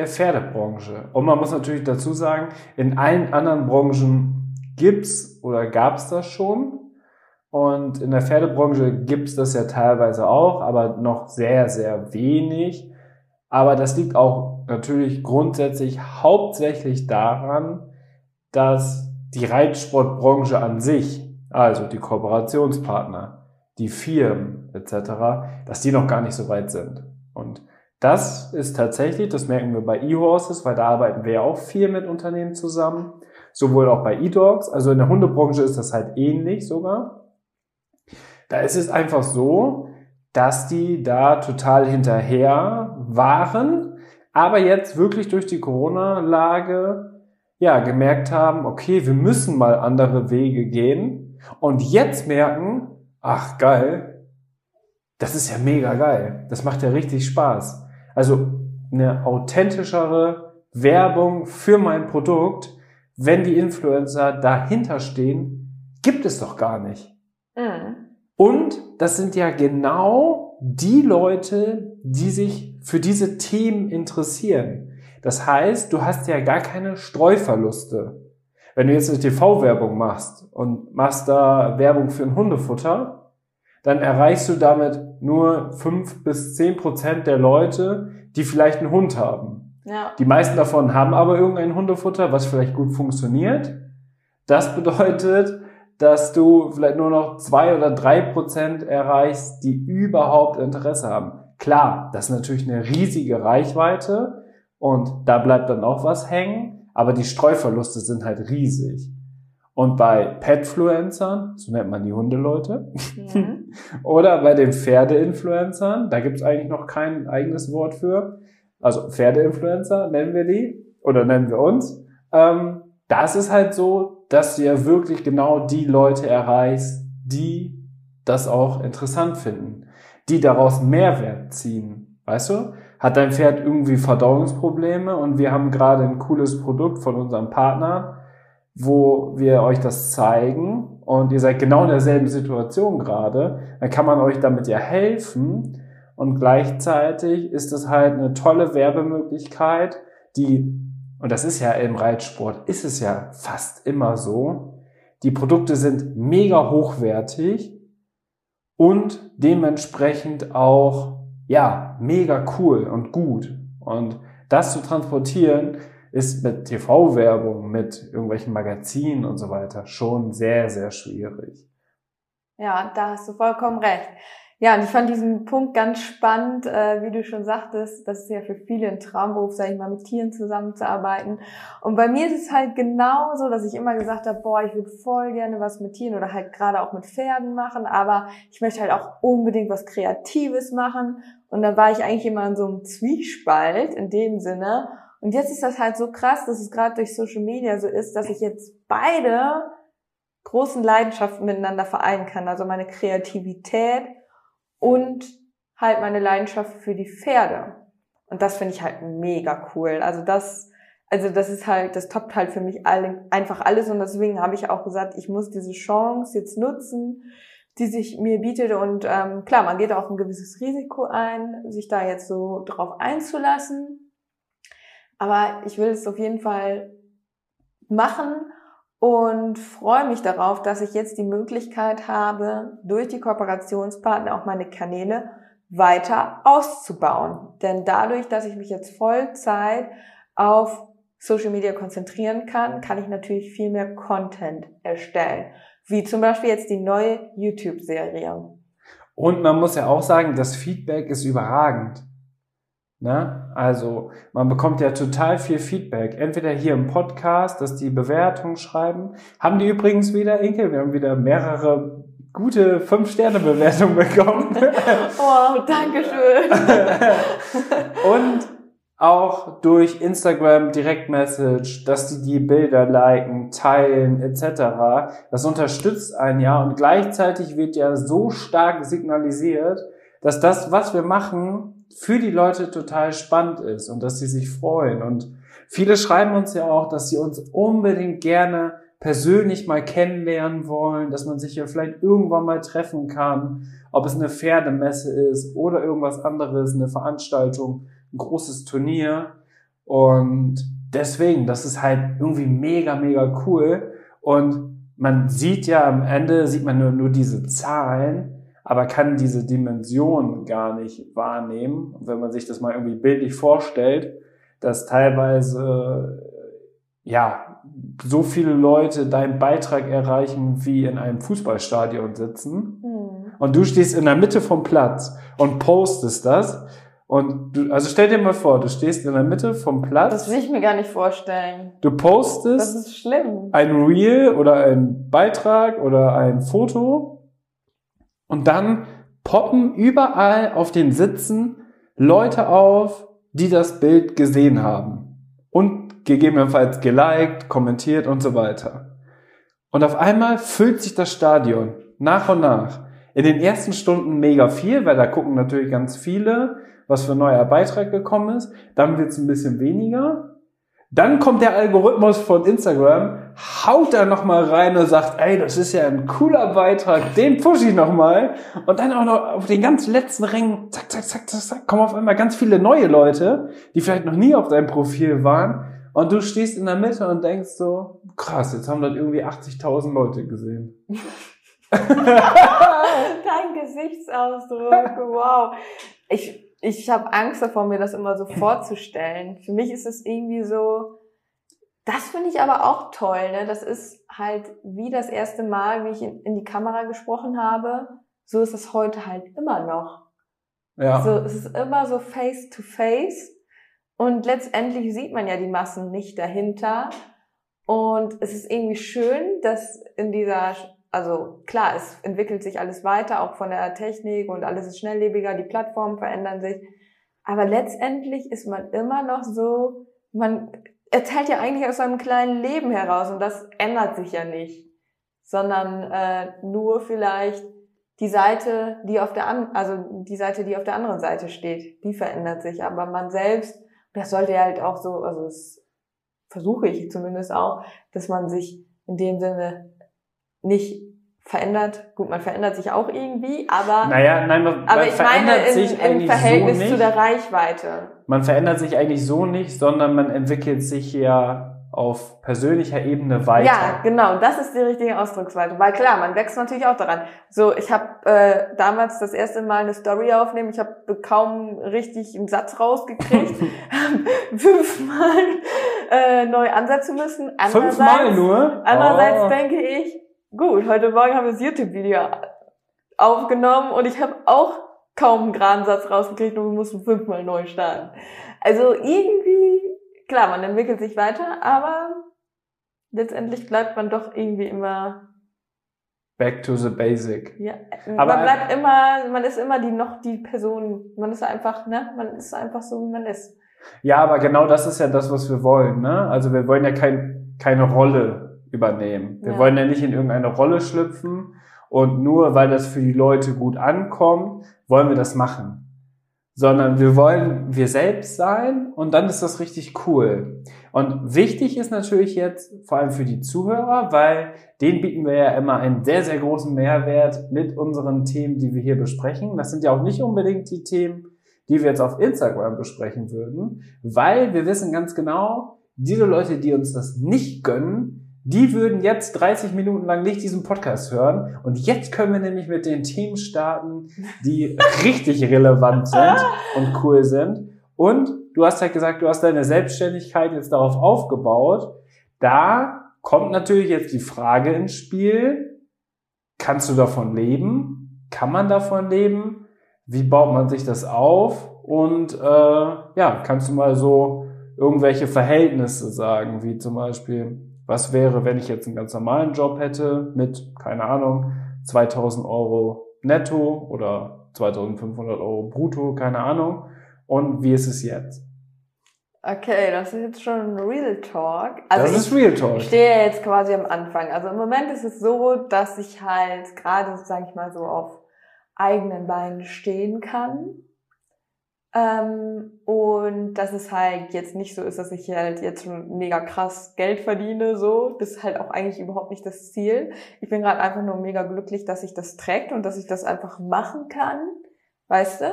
der Pferdebranche. Und man muss natürlich dazu sagen, in allen anderen Branchen gibt's oder gab's das schon. Und in der Pferdebranche gibt's das ja teilweise auch, aber noch sehr, sehr wenig. Aber das liegt auch natürlich grundsätzlich hauptsächlich daran, dass die Reitsportbranche an sich, also die Kooperationspartner, die Firmen etc., dass die noch gar nicht so weit sind. Und das ist tatsächlich, das merken wir bei eHorses, weil da arbeiten wir ja auch viel mit Unternehmen zusammen, sowohl auch bei eDogs, also in der Hundebranche ist das halt ähnlich sogar. Da ist es einfach so, dass die da total hinterher waren, aber jetzt wirklich durch die Corona-Lage ja gemerkt haben, okay, wir müssen mal andere Wege gehen und jetzt merken, ach geil, das ist ja mega geil, das macht ja richtig Spaß. Also eine authentischere Werbung für mein Produkt, wenn die Influencer dahinter stehen, gibt es doch gar nicht. Mhm. Und das sind ja genau die Leute, die sich für diese Themen interessieren. Das heißt, du hast ja gar keine Streuverluste. Wenn du jetzt eine TV-Werbung machst und machst da Werbung für ein Hundefutter, dann erreichst du damit nur fünf bis zehn Prozent der Leute, die vielleicht einen Hund haben. Ja. Die meisten davon haben aber irgendein Hundefutter, was vielleicht gut funktioniert. Das bedeutet, dass du vielleicht nur noch zwei oder drei Prozent erreichst, die überhaupt Interesse haben. Klar, das ist natürlich eine riesige Reichweite und da bleibt dann auch was hängen, aber die Streuverluste sind halt riesig. Und bei Petfluencern, so nennt man die Hundeleute, mhm. oder bei den Pferdeinfluencern, da gibt es eigentlich noch kein eigenes Wort für. Also Pferdeinfluencer nennen wir die oder nennen wir uns. Ähm, das ist halt so, dass du ja wirklich genau die Leute erreichst, die das auch interessant finden, die daraus Mehrwert ziehen. Weißt du? Hat dein Pferd irgendwie Verdauungsprobleme und wir haben gerade ein cooles Produkt von unserem Partner, wo wir euch das zeigen und ihr seid genau in derselben Situation gerade, dann kann man euch damit ja helfen und gleichzeitig ist es halt eine tolle Werbemöglichkeit, die, und das ist ja im Reitsport, ist es ja fast immer so, die Produkte sind mega hochwertig und dementsprechend auch, ja, mega cool und gut. Und das zu transportieren, ist mit TV-Werbung, mit irgendwelchen Magazinen und so weiter schon sehr, sehr schwierig. Ja, da hast du vollkommen recht. Ja, und ich fand diesen Punkt ganz spannend, äh, wie du schon sagtest, das ist ja für viele ein Traumberuf, sag ich mal, mit Tieren zusammenzuarbeiten. Und bei mir ist es halt genauso, dass ich immer gesagt habe, boah, ich würde voll gerne was mit Tieren oder halt gerade auch mit Pferden machen, aber ich möchte halt auch unbedingt was Kreatives machen. Und dann war ich eigentlich immer in so einem Zwiespalt in dem Sinne. Und jetzt ist das halt so krass, dass es gerade durch Social Media so ist, dass ich jetzt beide großen Leidenschaften miteinander vereinen kann. Also meine Kreativität und halt meine Leidenschaft für die Pferde. Und das finde ich halt mega cool. Also das, also das ist halt, das toppt halt für mich alle, einfach alles. Und deswegen habe ich auch gesagt, ich muss diese Chance jetzt nutzen, die sich mir bietet. Und ähm, klar, man geht auch ein gewisses Risiko ein, sich da jetzt so drauf einzulassen. Aber ich will es auf jeden Fall machen und freue mich darauf, dass ich jetzt die Möglichkeit habe, durch die Kooperationspartner auch meine Kanäle weiter auszubauen. Denn dadurch, dass ich mich jetzt Vollzeit auf Social Media konzentrieren kann, kann ich natürlich viel mehr Content erstellen. Wie zum Beispiel jetzt die neue YouTube-Serie. Und man muss ja auch sagen, das Feedback ist überragend. Ne? Also man bekommt ja total viel Feedback. Entweder hier im Podcast, dass die Bewertungen schreiben. Haben die übrigens wieder, Inke, wir haben wieder mehrere gute Fünf-Sterne-Bewertungen bekommen. oh, danke schön. Und auch durch Instagram Direktmessage, dass die die Bilder liken, teilen etc. Das unterstützt einen ja und gleichzeitig wird ja so stark signalisiert, dass das, was wir machen, für die Leute total spannend ist und dass sie sich freuen. Und viele schreiben uns ja auch, dass sie uns unbedingt gerne persönlich mal kennenlernen wollen, dass man sich ja vielleicht irgendwann mal treffen kann, ob es eine Pferdemesse ist oder irgendwas anderes, eine Veranstaltung, ein großes Turnier. Und deswegen, das ist halt irgendwie mega, mega cool. Und man sieht ja am Ende, sieht man nur, nur diese Zahlen, aber kann diese Dimension gar nicht wahrnehmen. Und wenn man sich das mal irgendwie bildlich vorstellt, dass teilweise ja so viele Leute deinen Beitrag erreichen, wie in einem Fußballstadion sitzen, mhm. und du stehst in der Mitte vom Platz und postest das. Und du, also stell dir mal vor, du stehst in der Mitte vom Platz. Das will ich mir gar nicht vorstellen. Du postest. Das ist schlimm. Ein Reel oder ein Beitrag oder ein Foto und dann poppen überall auf den Sitzen Leute auf, die das Bild gesehen haben. Und gegebenenfalls geliked, kommentiert und so weiter. Und auf einmal füllt sich das Stadion nach und nach. In den ersten Stunden mega viel, weil da gucken natürlich ganz viele, was für ein neuer Beitrag gekommen ist. Dann wird es ein bisschen weniger. Dann kommt der Algorithmus von Instagram, haut da nochmal rein und sagt, ey, das ist ja ein cooler Beitrag, den push ich nochmal. Und dann auch noch auf den ganz letzten Rängen, zack, zack, zack, zack, zack, kommen auf einmal ganz viele neue Leute, die vielleicht noch nie auf deinem Profil waren. Und du stehst in der Mitte und denkst so, krass, jetzt haben das irgendwie 80.000 Leute gesehen. Dein Gesichtsausdruck, wow. Ich, ich habe Angst davor, mir das immer so vorzustellen. Für mich ist es irgendwie so, das finde ich aber auch toll. Ne? Das ist halt wie das erste Mal, wie ich in, in die Kamera gesprochen habe. So ist es heute halt immer noch. Ja. So, es ist immer so face to face. Und letztendlich sieht man ja die Massen nicht dahinter. Und es ist irgendwie schön, dass in dieser also klar, es entwickelt sich alles weiter, auch von der Technik und alles ist schnelllebiger, die Plattformen verändern sich. Aber letztendlich ist man immer noch so, man erzählt ja eigentlich aus seinem kleinen Leben heraus und das ändert sich ja nicht, sondern äh, nur vielleicht die Seite, die auf der an, also die Seite, die auf der anderen Seite steht, die verändert sich. Aber man selbst, das sollte ja halt auch so, also es versuche ich zumindest auch, dass man sich in dem Sinne nicht verändert. Gut, man verändert sich auch irgendwie, aber Naja, nein, man, aber man ich meine in, im Verhältnis so zu der Reichweite. man verändert sich eigentlich so nicht, sondern man entwickelt sich ja auf persönlicher Ebene weiter. Ja, genau, das ist die richtige Ausdrucksweise. Weil klar, man wächst natürlich auch daran. So, ich habe äh, damals das erste Mal eine Story aufnehmen, ich habe kaum richtig einen Satz rausgekriegt, fünfmal äh, neu ansetzen müssen. Fünfmal nur? Andererseits Oh. denke ich, gut, heute Morgen haben wir das YouTube-Video aufgenommen und ich habe auch kaum einen geraden Satz rausgekriegt und wir mussten fünfmal neu starten. Also irgendwie, klar, man entwickelt sich weiter, aber letztendlich bleibt man doch irgendwie immer, Back to the basic. ja, Aber- man bleibt immer, man ist immer die noch die Person, man ist einfach, ne, man ist einfach so, wie man ist. Ja, aber genau das ist ja das, was wir wollen. Ne? Also wir wollen ja kein, keine Rolle übernehmen. Wir Ja. wollen ja nicht in irgendeine Rolle schlüpfen und nur weil das für die Leute gut ankommt, wollen wir das machen. Sondern wir wollen wir selbst sein und dann ist das richtig cool. Und wichtig ist natürlich jetzt, vor allem für die Zuhörer, weil denen bieten wir ja immer einen sehr, sehr großen Mehrwert mit unseren Themen, die wir hier besprechen. Das sind ja auch nicht unbedingt die Themen, die wir jetzt auf Instagram besprechen würden, weil wir wissen ganz genau, diese Leute, die uns das nicht gönnen, die würden jetzt 30 Minuten lang nicht diesen Podcast hören. Und jetzt können wir nämlich mit den Themen starten, die richtig relevant sind und cool sind. Und du hast halt gesagt, du hast deine Selbstständigkeit jetzt darauf aufgebaut. Da kommt natürlich jetzt die Frage ins Spiel, kannst du davon leben? Kann man davon leben? Wie baut man sich das auf? Und äh, ja, kannst du mal so irgendwelche Verhältnisse sagen, wie zum Beispiel, was wäre, wenn ich jetzt einen ganz normalen Job hätte mit, keine Ahnung, 2000 Euro netto oder 2500 Euro brutto, keine Ahnung. Und wie ist es jetzt? Okay, das ist jetzt schon Real Talk. Also das ich, ist Real Talk. Ich stehe jetzt quasi am Anfang. Also im Moment ist es so, dass ich halt gerade, sage ich mal so, auf eigenen Beinen stehen kann. Ähm, und dass es halt jetzt nicht so ist, dass ich halt jetzt schon mega krass Geld verdiene, so. Das ist halt auch eigentlich überhaupt nicht das Ziel. Ich bin gerade einfach nur mega glücklich, dass sich das trägt und dass ich das einfach machen kann. Weißt du?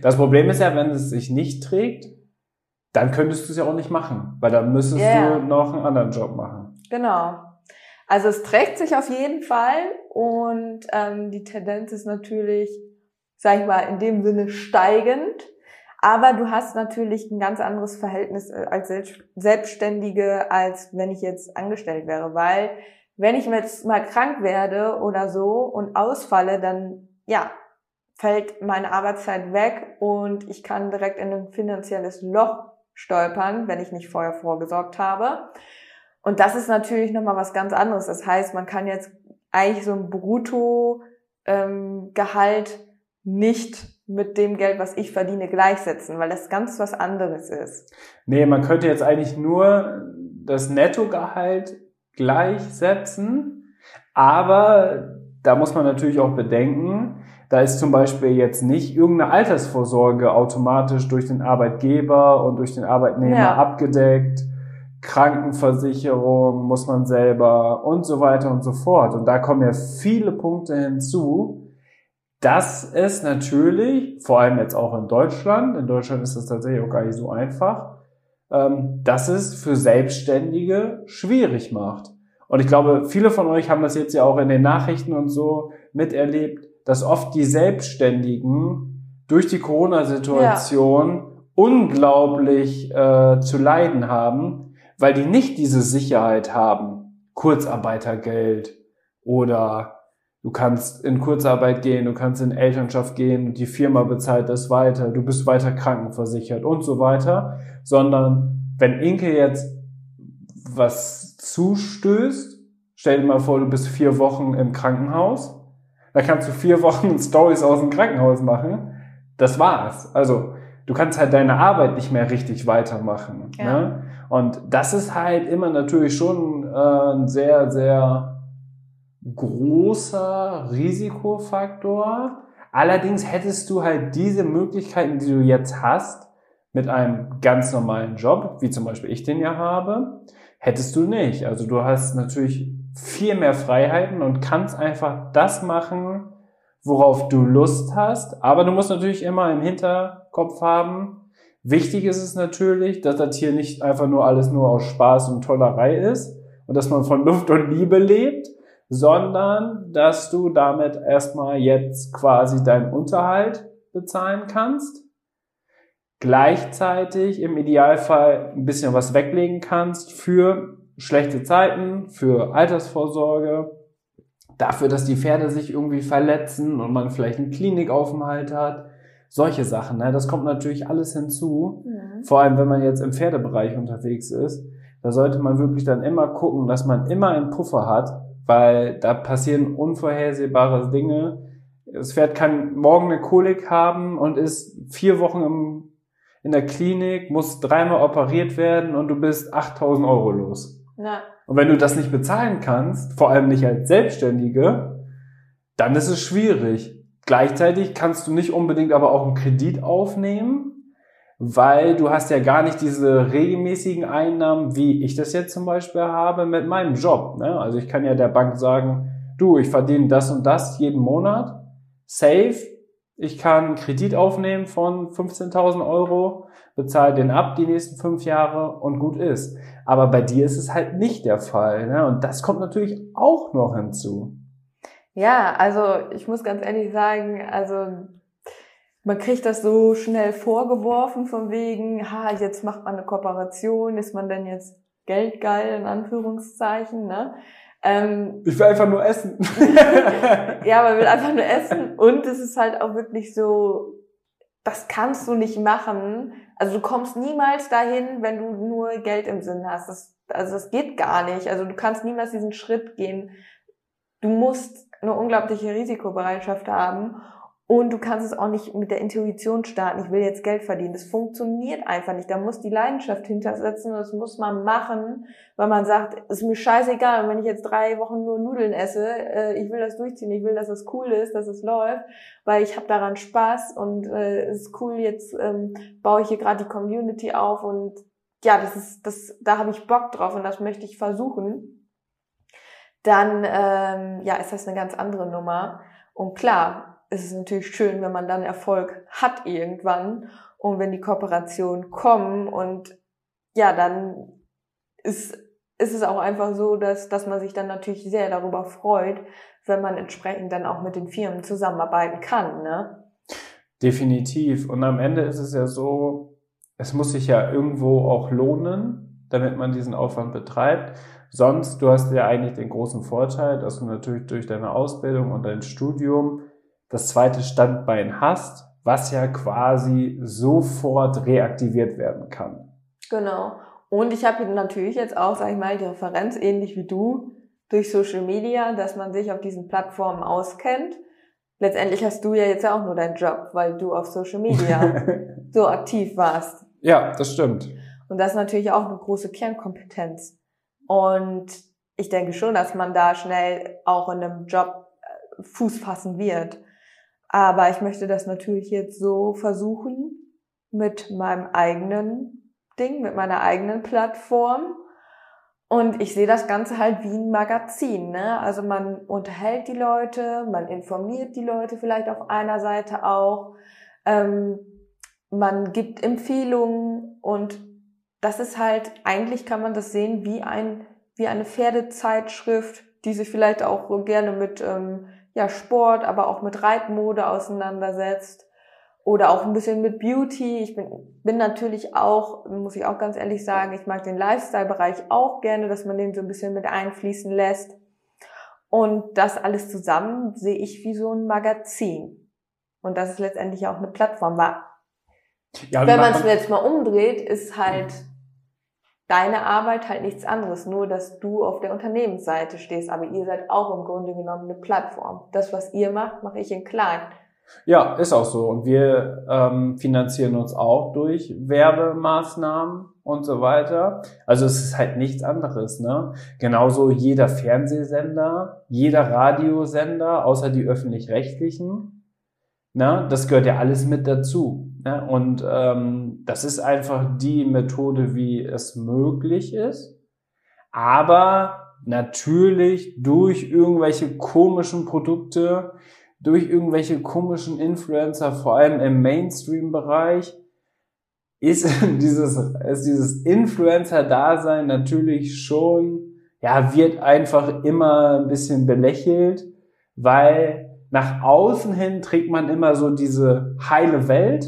Das Problem ist ja, wenn es sich nicht trägt, dann könntest du es ja auch nicht machen, weil dann müsstest Ja. du noch einen anderen Job machen. Genau. Also es trägt sich auf jeden Fall und ähm, die Tendenz ist natürlich, sag ich mal, in dem Sinne steigend. Aber du hast natürlich ein ganz anderes Verhältnis äh, als Selbst- Selbstständige, als wenn ich jetzt angestellt wäre. Weil wenn ich jetzt mal krank werde oder so und ausfalle, dann ja, fällt meine Arbeitszeit weg und ich kann direkt in ein finanzielles Loch stolpern, wenn ich nicht vorher vorgesorgt habe. Und das ist natürlich nochmal was ganz anderes. Das heißt, man kann jetzt eigentlich so ein Brutto-Gehalt nicht mit dem Geld, was ich verdiene, gleichsetzen, weil das ganz was anderes ist. Nee, man könnte jetzt eigentlich nur das Nettogehalt gleichsetzen, aber da muss man natürlich auch bedenken, da ist zum Beispiel jetzt nicht irgendeine Altersvorsorge automatisch durch den Arbeitgeber und durch den Arbeitnehmer Ja. abgedeckt. Krankenversicherung muss man selber und so weiter und so fort. Und da kommen ja viele Punkte hinzu, dass es natürlich, vor allem jetzt auch in Deutschland, in Deutschland ist das tatsächlich auch gar nicht so einfach, ähm, dass es für Selbstständige schwierig macht. Und ich glaube, viele von euch haben das jetzt ja auch in den Nachrichten und so miterlebt, dass oft die Selbstständigen durch die Corona-Situation unglaublich äh, zu leiden haben, weil die nicht diese Sicherheit haben. Kurzarbeitergeld oder du kannst in Kurzarbeit gehen, du kannst in Elternschaft gehen, die Firma bezahlt das weiter, du bist weiter krankenversichert und so weiter, sondern wenn Inke jetzt was zustößt, stell dir mal vor, du bist vier Wochen im Krankenhaus, da kannst du vier Wochen Stories aus dem Krankenhaus machen, das war's. Also du kannst halt deine Arbeit nicht mehr richtig weitermachen. Ja. Ne? Und das ist halt immer natürlich schon äh, ein sehr, sehr großer Risikofaktor. Allerdings hättest du halt diese Möglichkeiten, die du jetzt hast, mit einem ganz normalen Job, wie zum Beispiel ich den ja habe, hättest du nicht. Also du hast natürlich viel mehr Freiheiten und kannst einfach das machen, worauf du Lust hast. Aber du musst natürlich immer im Hinterkopf haben, wichtig ist es natürlich, dass das hier nicht einfach nur alles nur aus Spaß und Tollerei ist und dass man von Luft und Liebe lebt, sondern dass du damit erstmal jetzt quasi deinen Unterhalt bezahlen kannst, gleichzeitig im Idealfall ein bisschen was weglegen kannst für schlechte Zeiten, für Altersvorsorge, dafür, dass die Pferde sich irgendwie verletzen und man vielleicht einen Klinikaufenthalt hat. Solche Sachen, ne? das kommt natürlich alles hinzu. Mhm. Vor allem, wenn man jetzt im Pferdebereich unterwegs ist. Da sollte man wirklich dann immer gucken, dass man immer einen Puffer hat, weil da passieren unvorhersehbare Dinge. Das Pferd kann morgen eine Kolik haben und ist vier Wochen im, in der Klinik, muss dreimal operiert werden und du bist 8000 Euro los. Ja. Und wenn du das nicht bezahlen kannst, vor allem nicht als Selbstständige, dann ist es schwierig. Gleichzeitig kannst du nicht unbedingt aber auch einen Kredit aufnehmen, weil du hast ja gar nicht diese regelmäßigen Einnahmen, wie ich das jetzt zum Beispiel habe mit meinem Job. Ne? Also ich kann ja der Bank sagen, du, ich verdiene das und das jeden Monat, safe, ich kann einen Kredit aufnehmen von 15.000 Euro, bezahle den ab die nächsten fünf Jahre und gut ist. Aber bei dir ist es halt nicht der Fall. Ne? Und das kommt natürlich auch noch hinzu. Ja, also ich muss ganz ehrlich sagen, also man kriegt das so schnell vorgeworfen von wegen, ha, jetzt macht man eine Kooperation, ist man denn jetzt geldgeil in Anführungszeichen, ne? Ähm, ich will einfach nur essen. ja, man will einfach nur essen und es ist halt auch wirklich so, das kannst du nicht machen. Also du kommst niemals dahin, wenn du nur Geld im Sinn hast. Das, also das geht gar nicht. Also du kannst niemals diesen Schritt gehen. Du musst eine unglaubliche Risikobereitschaft haben und du kannst es auch nicht mit der Intuition starten, ich will jetzt Geld verdienen. Das funktioniert einfach nicht. Da muss die Leidenschaft hintersetzen und das muss man machen, weil man sagt, ist mir scheißegal, wenn ich jetzt drei Wochen nur Nudeln esse, äh, ich will das durchziehen, ich will, dass es cool ist, dass es läuft, weil ich habe daran Spaß und äh, ist cool, jetzt ähm, baue ich hier gerade die Community auf und ja, das ist, das, da habe ich Bock drauf und das möchte ich versuchen. Dann ähm, ja, ist das eine ganz andere Nummer. Und klar, ist es natürlich schön, wenn man dann Erfolg hat irgendwann und wenn die Kooperationen kommen und ja, dann ist, ist es auch einfach so, dass, dass man sich dann natürlich sehr darüber freut, wenn man entsprechend dann auch mit den Firmen zusammenarbeiten kann, ne? Definitiv. Und am Ende ist es ja so, es muss sich ja irgendwo auch lohnen, damit man diesen Aufwand betreibt. Sonst, du hast ja eigentlich den großen Vorteil, dass du natürlich durch deine Ausbildung und dein Studium das zweite Standbein hast, was ja quasi sofort reaktiviert werden kann. Genau. Und ich habe natürlich jetzt auch, sag ich mal, die Referenz, ähnlich wie du, durch Social Media, dass man sich auf diesen Plattformen auskennt. Letztendlich hast du ja jetzt auch nur deinen Job, weil du auf Social Media so aktiv warst. Ja, das stimmt. Und das ist natürlich auch eine große Kernkompetenz. Und ich denke schon, dass man da schnell auch in einem Job äh, Fuß fassen wird. Aber ich möchte das natürlich jetzt so versuchen mit meinem eigenen Ding, mit meiner eigenen Plattform. Und ich sehe das Ganze halt wie ein Magazin. Ne? Also man unterhält die Leute, man informiert die Leute vielleicht auf einer Seite auch. Ähm, man gibt Empfehlungen und das ist halt, eigentlich kann man das sehen wie ein, wie eine Pferdezeitschrift, die sich vielleicht auch gerne mit ähm, ja, Sport, aber auch mit Reitmode auseinandersetzt oder auch ein bisschen mit Beauty. Ich bin, bin natürlich auch, muss ich auch ganz ehrlich sagen, ich mag den Lifestyle-Bereich auch gerne, dass man den so ein bisschen mit einfließen lässt. Und das alles zusammen sehe ich wie so ein Magazin. Und das ist letztendlich auch eine Plattform. War. Ja, Wenn man es jetzt mal umdreht, ist halt deine Arbeit halt nichts anderes, nur dass du auf der Unternehmensseite stehst, aber ihr seid auch im Grunde genommen eine Plattform. Das, was ihr macht, mache ich in klein. Ja, ist auch so. Und wir ähm, finanzieren uns auch durch Werbemaßnahmen und so weiter. Also es ist halt nichts anderes, ne? Genauso jeder Fernsehsender, jeder Radiosender, außer die öffentlich-rechtlichen, ne? Das gehört ja alles mit dazu. Ne? Und ähm, das ist einfach die Methode, wie es möglich ist. Aber natürlich durch irgendwelche komischen Produkte, durch irgendwelche komischen Influencer, vor allem im Mainstream-Bereich, ist dieses, ist dieses Influencer-Dasein natürlich schon, ja, wird einfach immer ein bisschen belächelt, weil nach außen hin trägt man immer so diese heile Welt.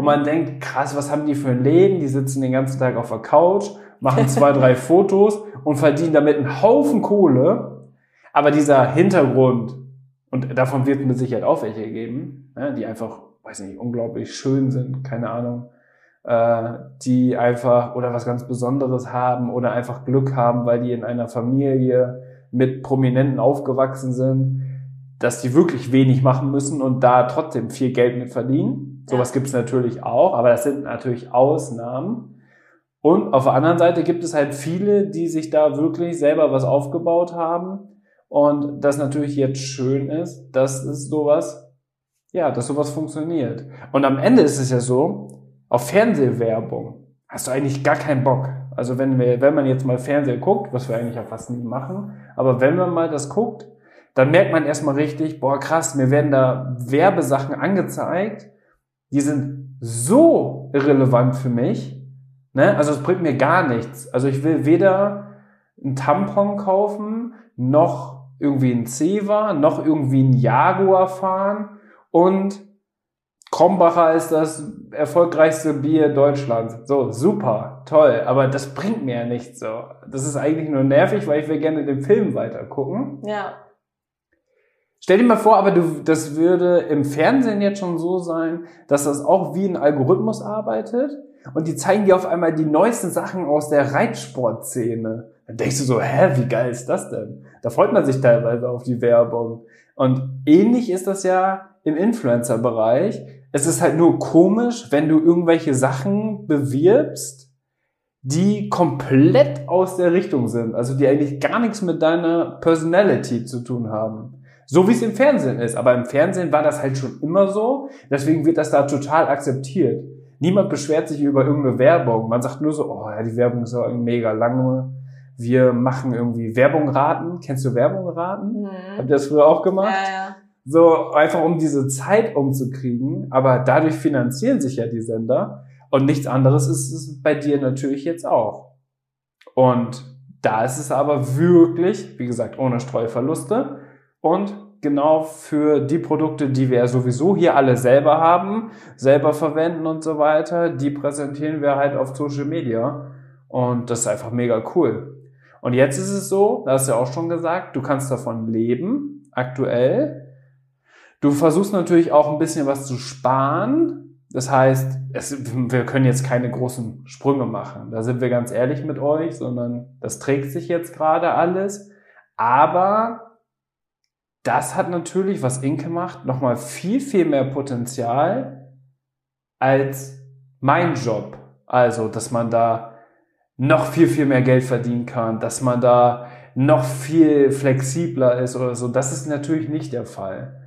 Und man denkt, krass, was haben die für ein Leben? Die sitzen den ganzen Tag auf der Couch, machen zwei, drei Fotos und verdienen damit einen Haufen Kohle. Aber dieser Hintergrund, und davon wird es mit Sicherheit auch welche geben, ne, die einfach, weiß nicht, unglaublich schön sind, keine Ahnung, äh, die einfach oder was ganz Besonderes haben oder einfach Glück haben, weil die in einer Familie mit Prominenten aufgewachsen sind, dass die wirklich wenig machen müssen und da trotzdem viel Geld mit verdienen. Sowas ja. gibt es natürlich auch, aber das sind natürlich Ausnahmen. Und auf der anderen Seite gibt es halt viele, die sich da wirklich selber was aufgebaut haben und das natürlich jetzt schön ist, dass es sowas, ja, dass sowas funktioniert. Und am Ende ist es ja so, auf Fernsehwerbung hast du eigentlich gar keinen Bock. Also wenn wir, wenn man jetzt mal Fernseher guckt, was wir eigentlich ja fast nie machen, aber wenn man mal das guckt, dann merkt man erstmal richtig, boah krass, mir werden da Werbesachen angezeigt, die sind so irrelevant für mich. Ne? Also es bringt mir gar nichts. Also ich will weder ein Tampon kaufen, noch irgendwie ein Ceva, noch irgendwie ein Jaguar fahren und Krombacher ist das erfolgreichste Bier Deutschlands. So, super, toll, aber das bringt mir ja nichts so. Das ist eigentlich nur nervig, weil ich will gerne den Film weiter gucken. Ja. Stell dir mal vor, aber du, das würde im Fernsehen jetzt schon so sein, dass das auch wie ein Algorithmus arbeitet und die zeigen dir auf einmal die neuesten Sachen aus der Reitsportszene. Dann denkst du so, hä, wie geil ist das denn? Da freut man sich teilweise auf die Werbung. Und ähnlich ist das ja im Influencer-Bereich es ist halt nur komisch, wenn du irgendwelche Sachen bewirbst, die komplett aus der Richtung sind, also die eigentlich gar nichts mit deiner Personality zu tun haben. So wie es im Fernsehen ist. Aber im Fernsehen war das halt schon immer so. Deswegen wird das da total akzeptiert. Niemand beschwert sich über irgendeine Werbung. Man sagt nur so, oh ja, die Werbung ist ja mega lange. Wir machen irgendwie Werbung raten. Kennst du Werbung raten? Mhm. Habt ihr das früher auch gemacht? Ja, ja. So einfach um diese Zeit umzukriegen, aber dadurch finanzieren sich ja die Sender und nichts anderes ist es bei dir natürlich jetzt auch. Und da ist es aber wirklich, wie gesagt, ohne Streuverluste und genau für die Produkte, die wir sowieso hier alle selber haben, selber verwenden und so weiter, die präsentieren wir halt auf Social Media und das ist einfach mega cool. Und jetzt ist es so, da hast du ja auch schon gesagt, du kannst davon leben, aktuell, Du versuchst natürlich auch ein bisschen was zu sparen. Das heißt, es, wir können jetzt keine großen Sprünge machen. Da sind wir ganz ehrlich mit euch, sondern das trägt sich jetzt gerade alles. Aber das hat natürlich, was Inke macht, nochmal viel, viel mehr Potenzial als mein Job. Also, dass man da noch viel, viel mehr Geld verdienen kann, dass man da noch viel flexibler ist oder so. Das ist natürlich nicht der Fall.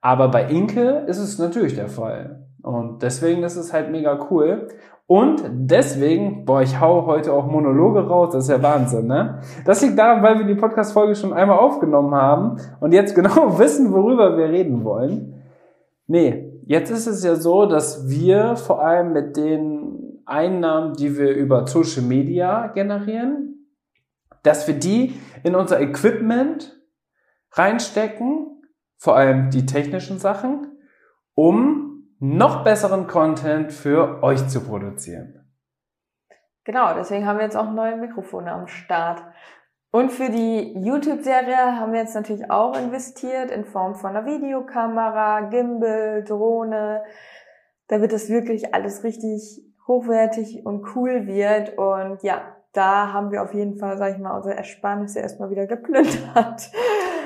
Aber bei Inke ist es natürlich der Fall. Und deswegen ist es halt mega cool. Und deswegen, boah, ich hau heute auch Monologe raus, das ist ja Wahnsinn, ne? Das liegt daran, weil wir die Podcast-Folge schon einmal aufgenommen haben und jetzt genau wissen, worüber wir reden wollen. Nee, jetzt ist es ja so, dass wir vor allem mit den Einnahmen, die wir über Social Media generieren, dass wir die in unser Equipment reinstecken vor allem die technischen Sachen, um noch besseren Content für euch zu produzieren. Genau, deswegen haben wir jetzt auch neue Mikrofone am Start. Und für die YouTube-Serie haben wir jetzt natürlich auch investiert in Form von einer Videokamera, Gimbal, Drohne, damit es wirklich alles richtig hochwertig und cool wird. Und ja, da haben wir auf jeden Fall, sag ich mal, unsere Ersparnisse erstmal wieder geplündert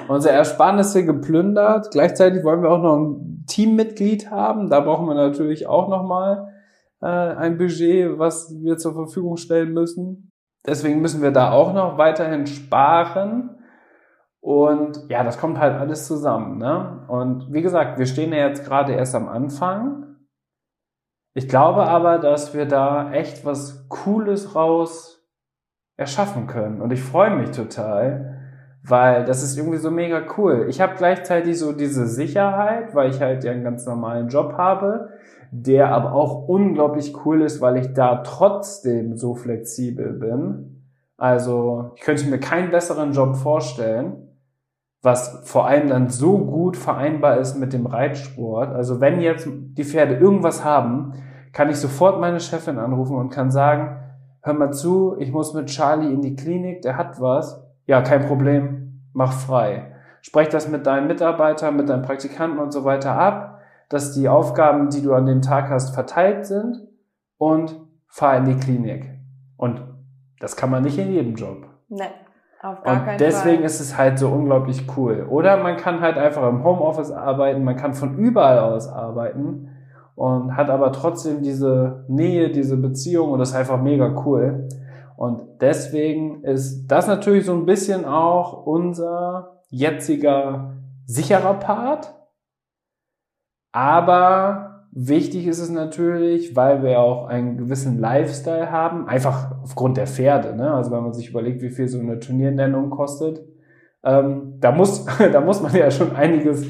unsere Ersparnisse geplündert. Gleichzeitig wollen wir auch noch ein Teammitglied haben. Da brauchen wir natürlich auch nochmal äh, ein Budget, was wir zur Verfügung stellen müssen. Deswegen müssen wir da auch noch weiterhin sparen. Und ja, das kommt halt alles zusammen. Ne? Und wie gesagt, wir stehen ja jetzt gerade erst am Anfang. Ich glaube aber, dass wir da echt was Cooles raus erschaffen können. Und ich freue mich total, weil das ist irgendwie so mega cool. Ich habe gleichzeitig so diese Sicherheit, weil ich halt ja einen ganz normalen Job habe, der aber auch unglaublich cool ist, weil ich da trotzdem so flexibel bin. Also ich könnte mir keinen besseren Job vorstellen was vor allem dann so gut vereinbar ist mit dem Reitsport. Also wenn jetzt die Pferde irgendwas haben, kann ich sofort meine Chefin anrufen und kann sagen, hör mal zu, ich muss mit Charlie in die Klinik, der hat was. Ja, kein Problem, mach frei. Sprech das mit deinen Mitarbeitern, mit deinen Praktikanten und so weiter ab, dass die Aufgaben, die du an dem Tag hast, verteilt sind und fahr in die Klinik. Und das kann man nicht in jedem Job. Nee. Auf gar und deswegen Fall. ist es halt so unglaublich cool. Oder man kann halt einfach im Homeoffice arbeiten, man kann von überall aus arbeiten und hat aber trotzdem diese Nähe, diese Beziehung und das ist einfach mega cool. Und deswegen ist das natürlich so ein bisschen auch unser jetziger sicherer Part. Aber Wichtig ist es natürlich, weil wir auch einen gewissen Lifestyle haben, einfach aufgrund der Pferde. Ne? Also wenn man sich überlegt, wie viel so eine Turniernennung kostet, ähm, da muss da muss man ja schon einiges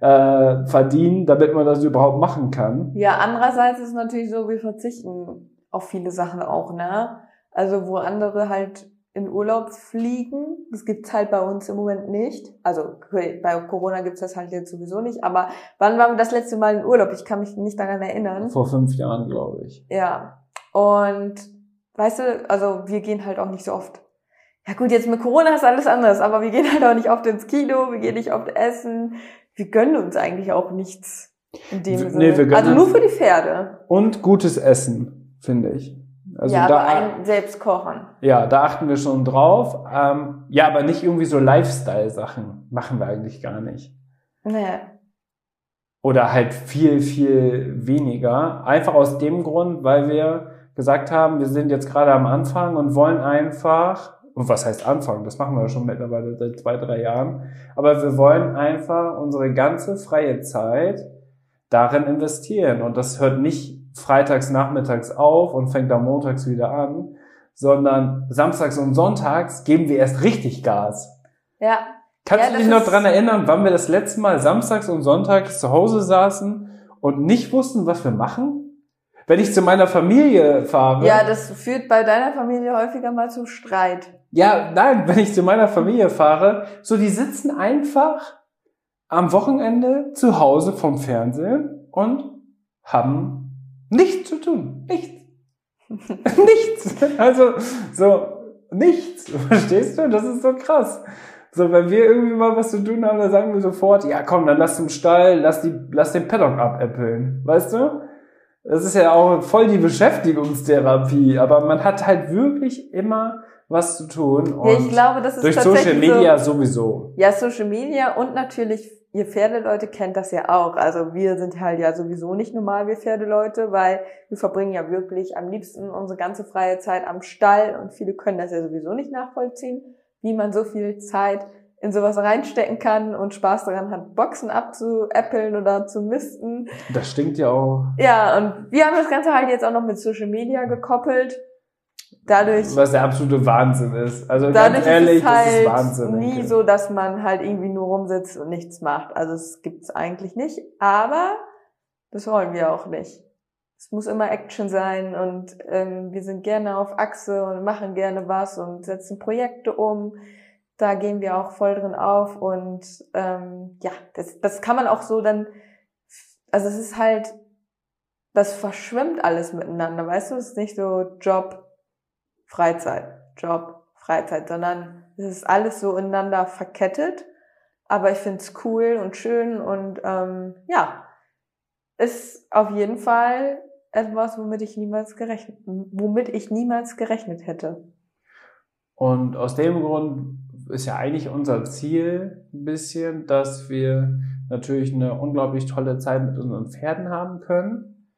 äh, verdienen, damit man das überhaupt machen kann. Ja, andererseits ist es natürlich so, wir verzichten auf viele Sachen auch, ne? Also wo andere halt in Urlaub fliegen. Das gibt's halt bei uns im Moment nicht. Also bei Corona gibt's das halt jetzt sowieso nicht. Aber wann waren wir das letzte Mal in Urlaub? Ich kann mich nicht daran erinnern. Vor fünf Jahren, glaube ich. Ja. Und weißt du, also wir gehen halt auch nicht so oft. Ja gut, jetzt mit Corona ist alles anders, aber wir gehen halt auch nicht oft ins Kino, wir gehen nicht oft essen. Wir gönnen uns eigentlich auch nichts in dem Nee, Sinne. wir gönnen also nur für die Pferde. Und gutes Essen, finde ich. Also ja, da, aber ein selbst kochen. ja, da achten wir schon drauf. Ähm, ja, aber nicht irgendwie so Lifestyle-Sachen machen wir eigentlich gar nicht. Nee. Oder halt viel, viel weniger. Einfach aus dem Grund, weil wir gesagt haben, wir sind jetzt gerade am Anfang und wollen einfach, und was heißt Anfang? Das machen wir ja schon mittlerweile seit zwei, drei Jahren. Aber wir wollen einfach unsere ganze freie Zeit darin investieren. Und das hört nicht freitags nachmittags auf und fängt am montags wieder an, sondern samstags und sonntags geben wir erst richtig Gas. Ja, Kannst Ja, du dich noch dran erinnern, wann wir das letzte Mal samstags und sonntags zu Hause saßen und nicht wussten, was wir machen? Wenn ich zu meiner Familie fahre. ja, das führt bei deiner Familie häufiger mal zu Streit. Ja, nein, wenn ich zu meiner Familie fahre, so die sitzen einfach am Wochenende zu Hause vom Fernsehen und haben nichts zu tun. Nichts. nichts. Also, so, nichts. Verstehst du? Das ist so krass. So, wenn wir irgendwie mal was zu tun haben, dann sagen wir sofort, ja komm, dann lass zum Stall, lass die, lass den Paddock abäppeln. Weißt du? Das ist ja auch voll die Beschäftigungstherapie, aber man hat halt wirklich immer was zu tun. Und Ja, ich glaube, das ist durch Social Media so. sowieso. Ja, Social Media und natürlich, ihr Pferdeleute kennt das ja auch. Also wir sind halt ja sowieso nicht normal, wir Pferdeleute, weil wir verbringen ja wirklich am liebsten unsere ganze freie Zeit am Stall und viele können das ja sowieso nicht nachvollziehen, wie man so viel Zeit in sowas reinstecken kann und Spaß daran hat, Boxen abzuäppeln oder zu misten. Das stinkt ja auch. Ja, und wir haben das Ganze halt jetzt auch noch mit Social Media gekoppelt. Dadurch Was der absolute Wahnsinn ist. Also Dadurch ganz ehrlich, ist es halt das ist Wahnsinn. nie so, dass man halt irgendwie nur rumsitzt und nichts macht. Also es gibt's eigentlich nicht. Aber das wollen wir auch nicht. Es muss immer Action sein und ähm, wir sind gerne auf Achse und machen gerne was und setzen Projekte um. Da gehen wir auch voll drin auf und ähm, ja, das, das kann man auch so dann, also es ist halt, das verschwimmt alles miteinander, weißt du? Es ist nicht so Job, Freizeit, Job, Freizeit, sondern es ist alles so ineinander verkettet. Aber ich finde es cool und schön und ähm, ja, ist auf jeden Fall etwas, womit ich niemals gerechnet, womit ich niemals gerechnet hätte. Und aus dem Grund ist ja eigentlich unser Ziel ein bisschen, dass wir natürlich eine unglaublich tolle Zeit mit unseren Pferden haben können.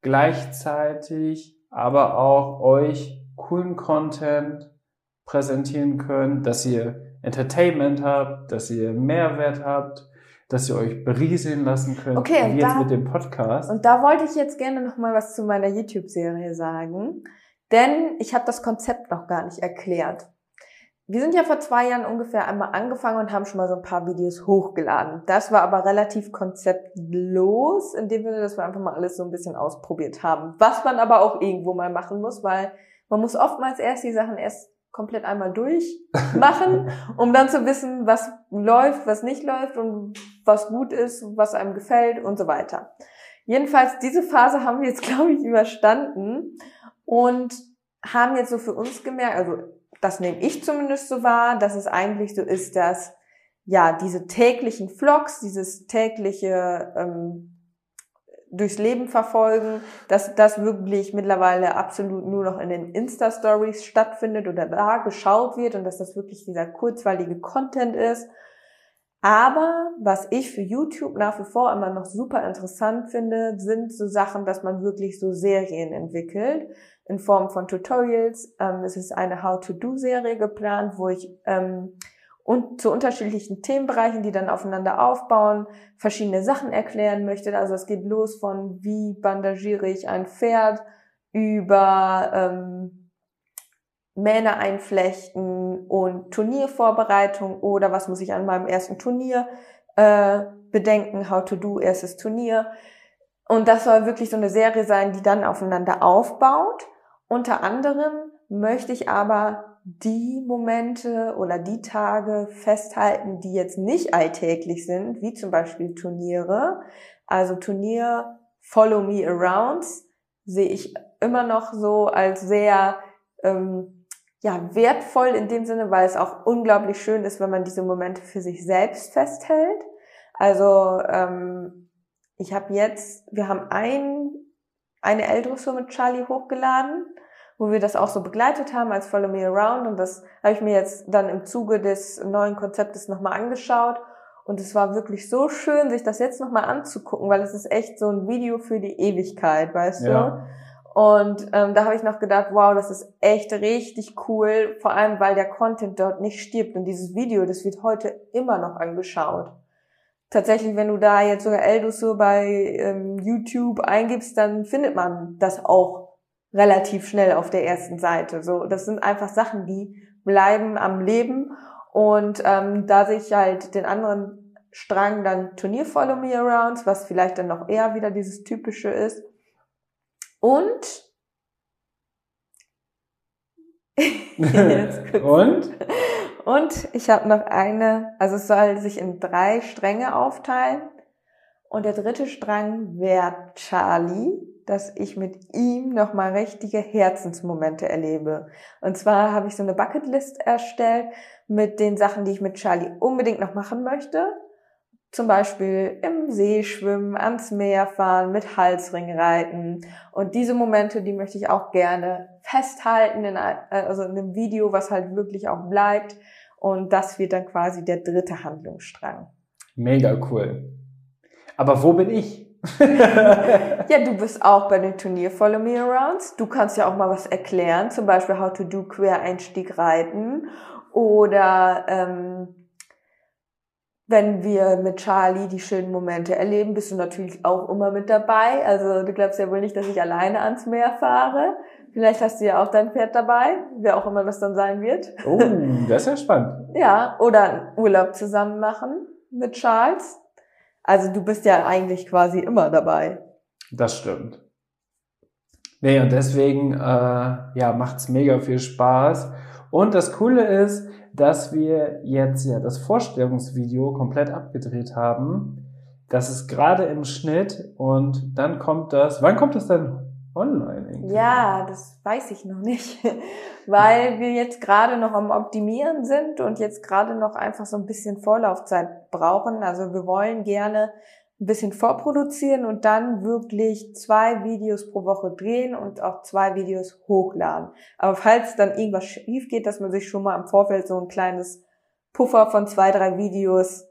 Gleichzeitig aber auch euch coolen Content präsentieren können, dass ihr Entertainment habt, dass ihr Mehrwert habt, dass ihr euch berieseln lassen könnt, Okay, wie jetzt da- mit dem Podcast. Und da wollte ich jetzt gerne noch mal was zu meiner YouTube-Serie sagen, denn ich habe das Konzept noch gar nicht erklärt. Wir sind ja vor zwei Jahren ungefähr einmal angefangen und haben schon mal so ein paar Videos hochgeladen. Das war aber relativ konzeptlos, in dem Sinne, dass wir einfach mal alles so ein bisschen ausprobiert haben. Was man aber auch irgendwo mal machen muss, weil man muss oftmals erst die Sachen erst komplett einmal durchmachen, um dann zu wissen, was läuft, was nicht läuft und was gut ist, was einem gefällt und so weiter. Jedenfalls, diese Phase haben wir jetzt, glaube ich, überstanden und haben jetzt so für uns gemerkt, also das nehme ich zumindest so wahr, dass es eigentlich so ist, dass ja diese täglichen Vlogs, dieses tägliche ähm, durchs Leben verfolgen, dass das wirklich mittlerweile absolut nur noch in den Insta-Stories stattfindet oder da geschaut wird und dass das wirklich dieser kurzweilige Content ist. Aber was ich für YouTube nach wie vor immer noch super interessant finde, sind so Sachen, dass man wirklich so Serien entwickelt in Form von Tutorials. Ähm, es ist eine How-to-Do-Serie geplant, wo ich ähm, und zu unterschiedlichen Themenbereichen, die dann aufeinander aufbauen, verschiedene Sachen erklären möchte. Also es geht los von wie bandagiere ich ein Pferd über ähm, Mähne einflechten und Turniervorbereitung oder was muss ich an meinem ersten Turnier äh, bedenken, how to do erstes Turnier. Und das soll wirklich so eine Serie sein, die dann aufeinander aufbaut. Unter anderem möchte ich aber die Momente oder die Tage festhalten, die jetzt nicht alltäglich sind, wie zum Beispiel Turniere. Also Turnier Follow Me Arounds sehe ich immer noch so als sehr ähm, ja, wertvoll in dem Sinne, weil es auch unglaublich schön ist, wenn man diese Momente für sich selbst festhält. Also ähm, ich habe jetzt, wir haben ein, eine L-Dressur mit Charlie hochgeladen, wo wir das auch so begleitet haben als Follow Me Around und das habe ich mir jetzt dann im Zuge des neuen Konzeptes nochmal angeschaut und es war wirklich so schön, sich das jetzt nochmal anzugucken, weil es ist echt so ein Video für die Ewigkeit, weißt du? Ja. Und ähm, da habe ich noch gedacht, wow, das ist echt richtig cool, vor allem weil der Content dort nicht stirbt. Und dieses Video, das wird heute immer noch angeschaut. Tatsächlich, wenn du da jetzt sogar Eldosur bei ähm, YouTube eingibst, dann findet man das auch relativ schnell auf der ersten Seite. So, das sind einfach Sachen, die bleiben am Leben. Und ähm, da sehe ich halt den anderen Strang dann Turnier Follow Me Arounds, was vielleicht dann noch eher wieder dieses typische ist. Und. Und? Und ich habe noch eine, also es soll sich in drei Stränge aufteilen. Und der dritte Strang wäre Charlie, dass ich mit ihm nochmal richtige Herzensmomente erlebe. Und zwar habe ich so eine Bucketlist erstellt mit den Sachen, die ich mit Charlie unbedingt noch machen möchte. Zum Beispiel im See schwimmen, ans Meer fahren, mit Halsring reiten. Und diese Momente, die möchte ich auch gerne festhalten, in, also in einem Video, was halt wirklich auch bleibt. Und das wird dann quasi der dritte Handlungsstrang. Mega cool. Aber wo bin ich? Ja, du bist auch bei den Turnier Follow Me Arounds. Du kannst ja auch mal was erklären, zum Beispiel How to do Quereinstieg reiten oder ähm, wenn wir mit Charlie die schönen Momente erleben, bist du natürlich auch immer mit dabei. Also du glaubst ja wohl nicht, dass ich alleine ans Meer fahre. Vielleicht hast du ja auch dein Pferd dabei, wer auch immer das dann sein wird. Oh, das ist ja spannend. Ja, oder einen Urlaub zusammen machen mit Charles. Also du bist ja eigentlich quasi immer dabei. Das stimmt. Nee, und deswegen äh, ja, macht's mega viel Spaß. Und das Coole ist, dass wir jetzt ja das Vorstellungsvideo komplett abgedreht haben. Das ist gerade im Schnitt und dann kommt das. Wann kommt das denn online? irgendwie? Ja, das weiß ich noch nicht, weil wir jetzt gerade noch am Optimieren sind und jetzt gerade noch einfach so ein bisschen Vorlaufzeit brauchen. Also wir wollen gerne ein bisschen vorproduzieren und dann wirklich zwei Videos pro Woche drehen und auch zwei Videos hochladen. Aber falls dann irgendwas schief geht, dass man sich schon mal im Vorfeld so ein kleines Puffer von zwei, drei Videos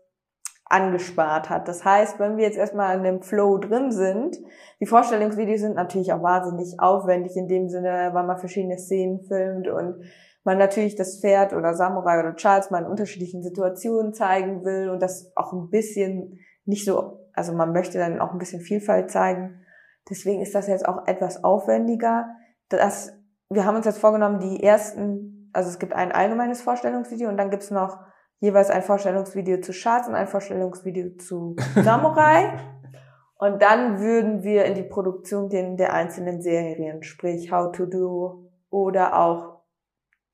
angespart hat. Das heißt, wenn wir jetzt erstmal in dem Flow drin sind, die Vorstellungsvideos sind natürlich auch wahnsinnig aufwendig in dem Sinne, weil man verschiedene Szenen filmt und man natürlich das Pferd oder Samurai oder Charles mal in unterschiedlichen Situationen zeigen will und das auch ein bisschen nicht so, also man möchte dann auch ein bisschen Vielfalt zeigen. Deswegen ist das jetzt auch etwas aufwendiger. Das, wir haben uns jetzt vorgenommen, die ersten, also es gibt ein allgemeines Vorstellungsvideo und dann gibt's noch jeweils ein Vorstellungsvideo zu Charts und ein Vorstellungsvideo zu Samurai. und dann würden wir in die Produktion gehen der einzelnen Serien, sprich How to Do oder auch,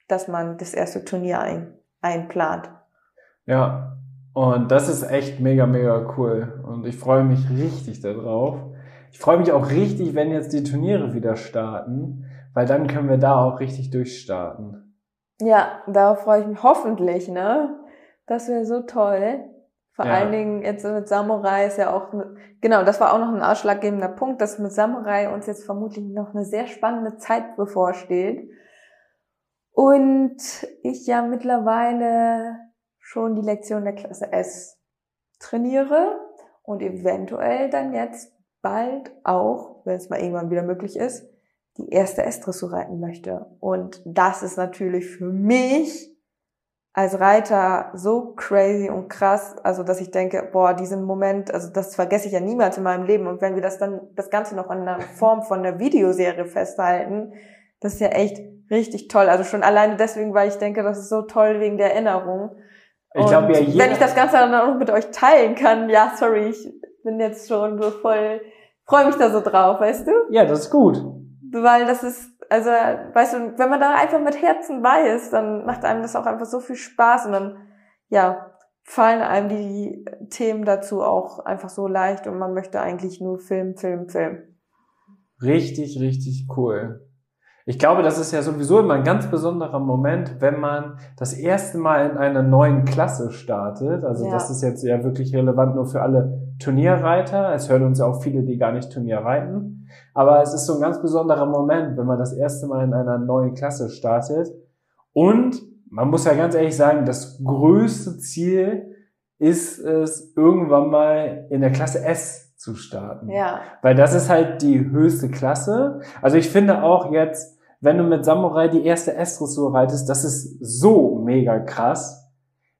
dass man das erste Turnier ein, einplant. Ja, und das ist echt mega, mega cool. Und ich freue mich richtig darauf. Ich freue mich auch richtig, wenn jetzt die Turniere wieder starten, weil dann können wir da auch richtig durchstarten. Ja, darauf freue ich mich hoffentlich, ne? Das wäre so toll. Vor ja. allen Dingen jetzt mit Samurai ist ja auch, genau, das war auch noch ein ausschlaggebender Punkt, dass mit Samurai uns jetzt vermutlich noch eine sehr spannende Zeit bevorsteht. Und ich ja mittlerweile schon die Lektion der Klasse S trainiere und eventuell dann jetzt bald auch, wenn es mal irgendwann wieder möglich ist, die erste S-Dressur reiten möchte. Und das ist natürlich für mich als Reiter so crazy und krass, also dass ich denke, boah, diesen Moment, also das vergesse ich ja niemals in meinem Leben. Und wenn wir das dann, das Ganze noch in einer Form von einer Videoserie festhalten, das ist ja echt richtig toll. Also schon alleine deswegen, weil ich denke, das ist so toll wegen der Erinnerung. Ich glaube ja, jeder wenn ich das Ganze dann auch mit euch teilen kann, ja, sorry, ich bin jetzt schon so voll, freue mich da so drauf, weißt du? Ja, das ist gut. Weil das ist, also, weißt du, wenn man da einfach mit Herzen bei ist, dann macht einem das auch einfach so viel Spaß und dann, ja, fallen einem die Themen dazu auch einfach so leicht und man möchte eigentlich nur Film, Film, Film. Richtig, richtig cool. Ich glaube, das ist ja sowieso immer ein ganz besonderer Moment, wenn man das erste Mal in einer neuen Klasse startet. Also ja. das ist jetzt ja wirklich relevant nur für alle Turnierreiter. Es hören uns ja auch viele, die gar nicht Turnier reiten. Aber es ist so ein ganz besonderer Moment, wenn man das erste Mal in einer neuen Klasse startet. Und man muss ja ganz ehrlich sagen, das größte Ziel ist es, irgendwann mal in der Klasse S zu starten. Ja. Weil das ist halt die höchste Klasse. Also ich finde auch jetzt, wenn du mit Samurai die erste S-Dressur reitest, das ist so mega krass.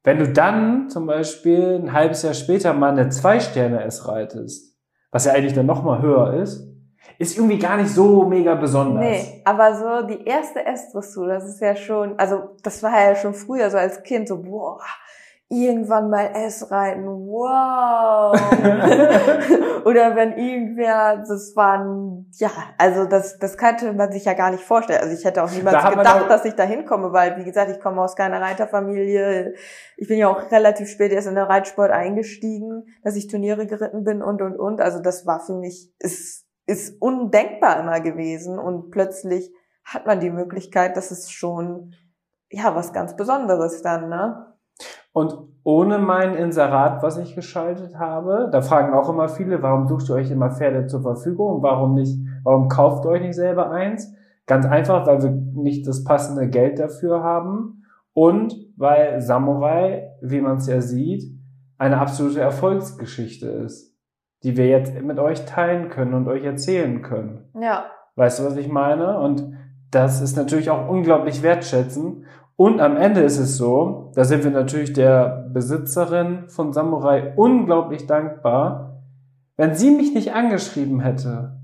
Wenn du dann zum Beispiel ein halbes Jahr später mal eine Zwei-Sterne-S reitest, was ja eigentlich dann nochmal höher ist, ist irgendwie gar nicht so mega besonders. Nee, aber so die erste S-Dressur, das ist ja schon, also das war ja schon früher so als Kind so, boah, irgendwann mal S reiten, wow. Oder wenn irgendwer, das waren, ja, also das, das kannte man sich ja gar nicht vorstellen. Also ich hätte auch niemals da gedacht, dass ich da hinkomme, weil, wie gesagt, ich komme aus keiner Reiterfamilie. Ich bin ja auch relativ spät erst in den Reitsport eingestiegen, dass ich Turniere geritten bin und, und, und. Also das war für mich, ist, ist undenkbar immer gewesen und plötzlich hat man die Möglichkeit, das ist schon, ja, was ganz Besonderes dann, ne? Und ohne mein Inserat, was ich geschaltet habe, da fragen auch immer viele, warum sucht ihr euch immer Pferde zur Verfügung? Warum nicht, warum kauft ihr euch nicht selber eins? Ganz einfach, weil wir nicht das passende Geld dafür haben und weil Samurai, wie man es ja sieht, eine absolute Erfolgsgeschichte ist, die wir jetzt mit euch teilen können und euch erzählen können. Ja. Weißt du, was ich meine? Und das ist natürlich auch unglaublich wertschätzend. Und am Ende ist es so, da sind wir natürlich der Besitzerin von Samurai unglaublich dankbar. Wenn sie mich nicht angeschrieben hätte,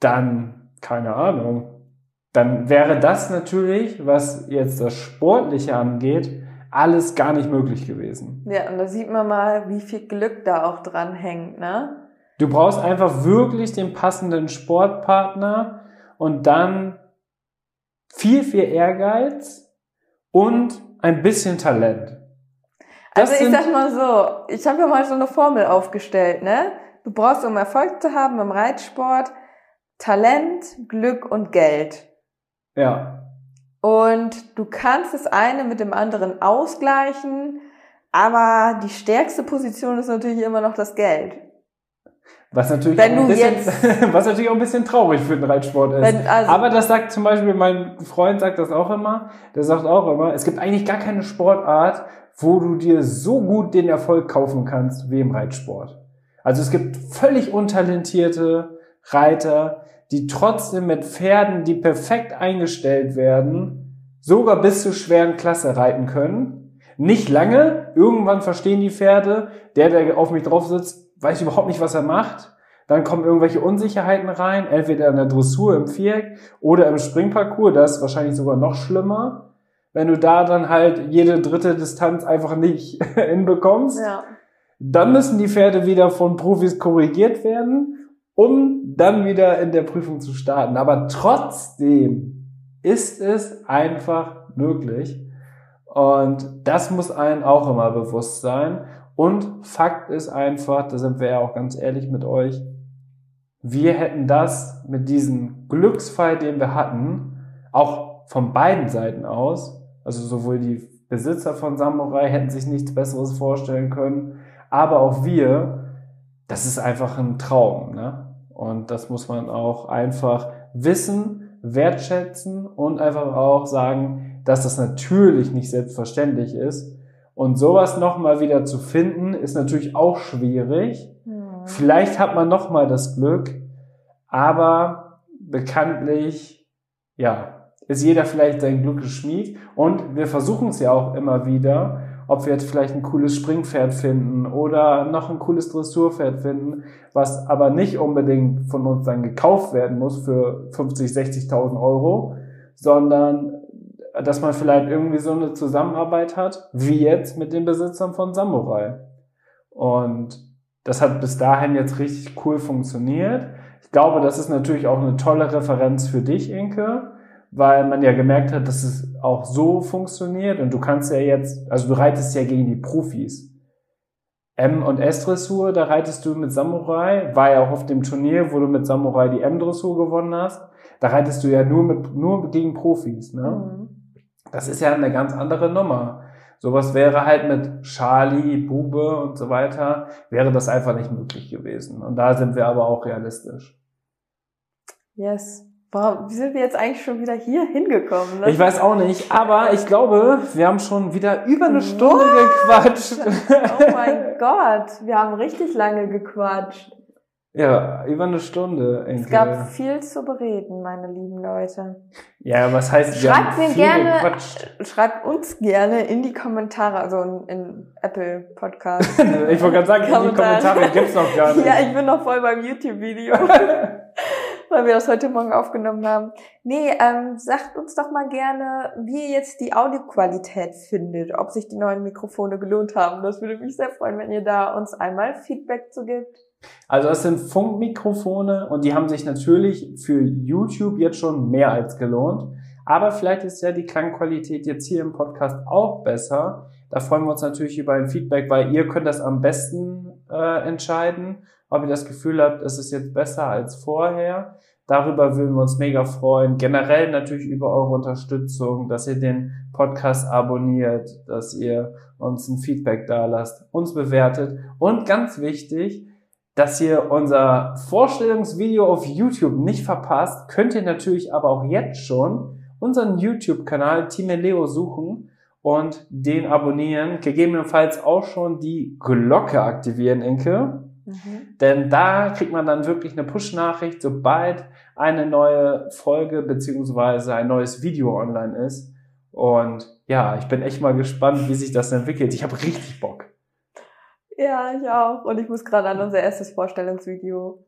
dann, keine Ahnung, dann wäre das natürlich, was jetzt das Sportliche angeht, alles gar nicht möglich gewesen. Ja, und da sieht man mal, wie viel Glück da auch dran hängt, ne? Du brauchst einfach wirklich den passenden Sportpartner und dann viel, viel Ehrgeiz und ein bisschen Talent. Das also ich sag mal so, ich habe ja mal so eine Formel aufgestellt, ne? Du brauchst, um Erfolg zu haben im Reitsport, Talent, Glück und Geld. Ja. Und du kannst das eine mit dem anderen ausgleichen, aber die stärkste Position ist natürlich immer noch das Geld. Was natürlich, auch ein bisschen, was natürlich auch ein bisschen traurig für den Reitsport ist. Wenn, also, Aber das sagt zum Beispiel, mein Freund sagt das auch immer, der sagt auch immer, es gibt eigentlich gar keine Sportart, wo du dir so gut den Erfolg kaufen kannst wie im Reitsport. Also es gibt völlig untalentierte Reiter, die trotzdem mit Pferden, die perfekt eingestellt werden, sogar bis zur schweren Klasse reiten können. Nicht lange, irgendwann verstehen die Pferde, der, der auf mich drauf sitzt, weiß überhaupt nicht, was er macht. Dann kommen irgendwelche Unsicherheiten rein, entweder in der Dressur im Viereck oder im Springparcours, das ist wahrscheinlich sogar noch schlimmer, wenn du da dann halt jede dritte Distanz einfach nicht hinbekommst. Ja. Dann müssen die Pferde wieder von Profis korrigiert werden, um dann wieder in der Prüfung zu starten. Aber trotzdem ist es einfach möglich. Und das muss einem auch immer bewusst sein. Und Fakt ist einfach, da sind wir ja auch ganz ehrlich mit euch, wir hätten das mit diesem Glücksfall, den wir hatten, auch von beiden Seiten aus, also sowohl die Besitzer von Samurai hätten sich nichts Besseres vorstellen können, aber auch wir, das ist einfach ein Traum. Ne? Und das muss man auch einfach wissen, wertschätzen und einfach auch sagen, dass das natürlich nicht selbstverständlich ist. Und sowas nochmal wieder zu finden, ist natürlich auch schwierig. Vielleicht hat man noch mal das Glück, aber bekanntlich, ja, ist jeder vielleicht sein Glückes Schmied. Und wir versuchen es ja auch immer wieder, ob wir jetzt vielleicht ein cooles Springpferd finden oder noch ein cooles Dressurpferd finden, was aber nicht unbedingt von uns dann gekauft werden muss für 50, 60.000 Euro, sondern dass man vielleicht irgendwie so eine Zusammenarbeit hat, wie jetzt mit den Besitzern von Samurai. Und das hat bis dahin jetzt richtig cool funktioniert. Ich glaube, das ist natürlich auch eine tolle Referenz für dich, Inke, weil man ja gemerkt hat, dass es auch so funktioniert und du kannst ja jetzt, also du reitest ja gegen die Profis. M- und S-Dressur, da reitest du mit Samurai, war ja auch auf dem Turnier, wo du mit Samurai die M-Dressur gewonnen hast. Da reitest du ja nur mit, nur gegen Profis, ne? Mhm. Das ist ja eine ganz andere Nummer. Sowas wäre halt mit Charlie, Bube und so weiter, wäre das einfach nicht möglich gewesen. Und da sind wir aber auch realistisch. Yes. Boah, wie sind wir jetzt eigentlich schon wieder hier hingekommen? Ne? Ich weiß auch nicht, aber ich glaube, wir haben schon wieder über eine Stunde gequatscht. Oh mein Gott, wir haben richtig lange gequatscht. Ja, über eine Stunde. Enkel. Es gab viel zu bereden, meine lieben Leute. Ja, was heißt, schreibt mir gerne, gequatscht. schreibt uns gerne in die Kommentare, also in, in Apple Podcast. ich wollte gerade sagen, in die Kommentare gibt's noch gar nicht. Ja, ich bin noch voll beim YouTube-Video. weil wir das heute Morgen aufgenommen haben. Nee, ähm, sagt uns doch mal gerne, wie ihr jetzt die Audioqualität findet, ob sich die neuen Mikrofone gelohnt haben. Das würde mich sehr freuen, wenn ihr da uns einmal Feedback zu gibt. Also das sind Funkmikrofone und die haben sich natürlich für YouTube jetzt schon mehr als gelohnt. Aber vielleicht ist ja die Klangqualität jetzt hier im Podcast auch besser. Da freuen wir uns natürlich über ein Feedback, weil ihr könnt das am besten äh, entscheiden, ob ihr das Gefühl habt, es ist jetzt besser als vorher. Darüber würden wir uns mega freuen. Generell natürlich über eure Unterstützung, dass ihr den Podcast abonniert, dass ihr uns ein Feedback da lasst, uns bewertet und ganz wichtig, dass ihr unser Vorstellungsvideo auf YouTube nicht verpasst, könnt ihr natürlich aber auch jetzt schon unseren YouTube-Kanal Team Leo suchen und den abonnieren. Gegebenenfalls auch schon die Glocke aktivieren, Inke. Mhm. Denn da kriegt man dann wirklich eine Push-Nachricht, sobald eine neue Folge beziehungsweise ein neues Video online ist. Und ja, ich bin echt mal gespannt, wie sich das entwickelt. Ich habe richtig Bock. Ja, ich auch. Und ich muss gerade an unser erstes Vorstellungsvideo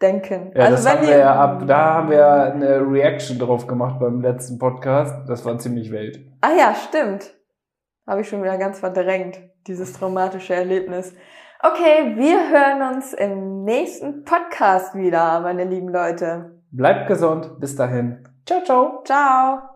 denken. Ja, also das haben wir ja ab, da haben wir eine Reaction drauf gemacht beim letzten Podcast. Das war ziemlich wild. Ah ja, stimmt. Habe ich schon wieder ganz verdrängt, dieses traumatische Erlebnis. Okay, wir hören uns im nächsten Podcast wieder, meine lieben Leute. Bleibt gesund. Bis dahin. Ciao, ciao. Ciao.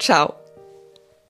ciao.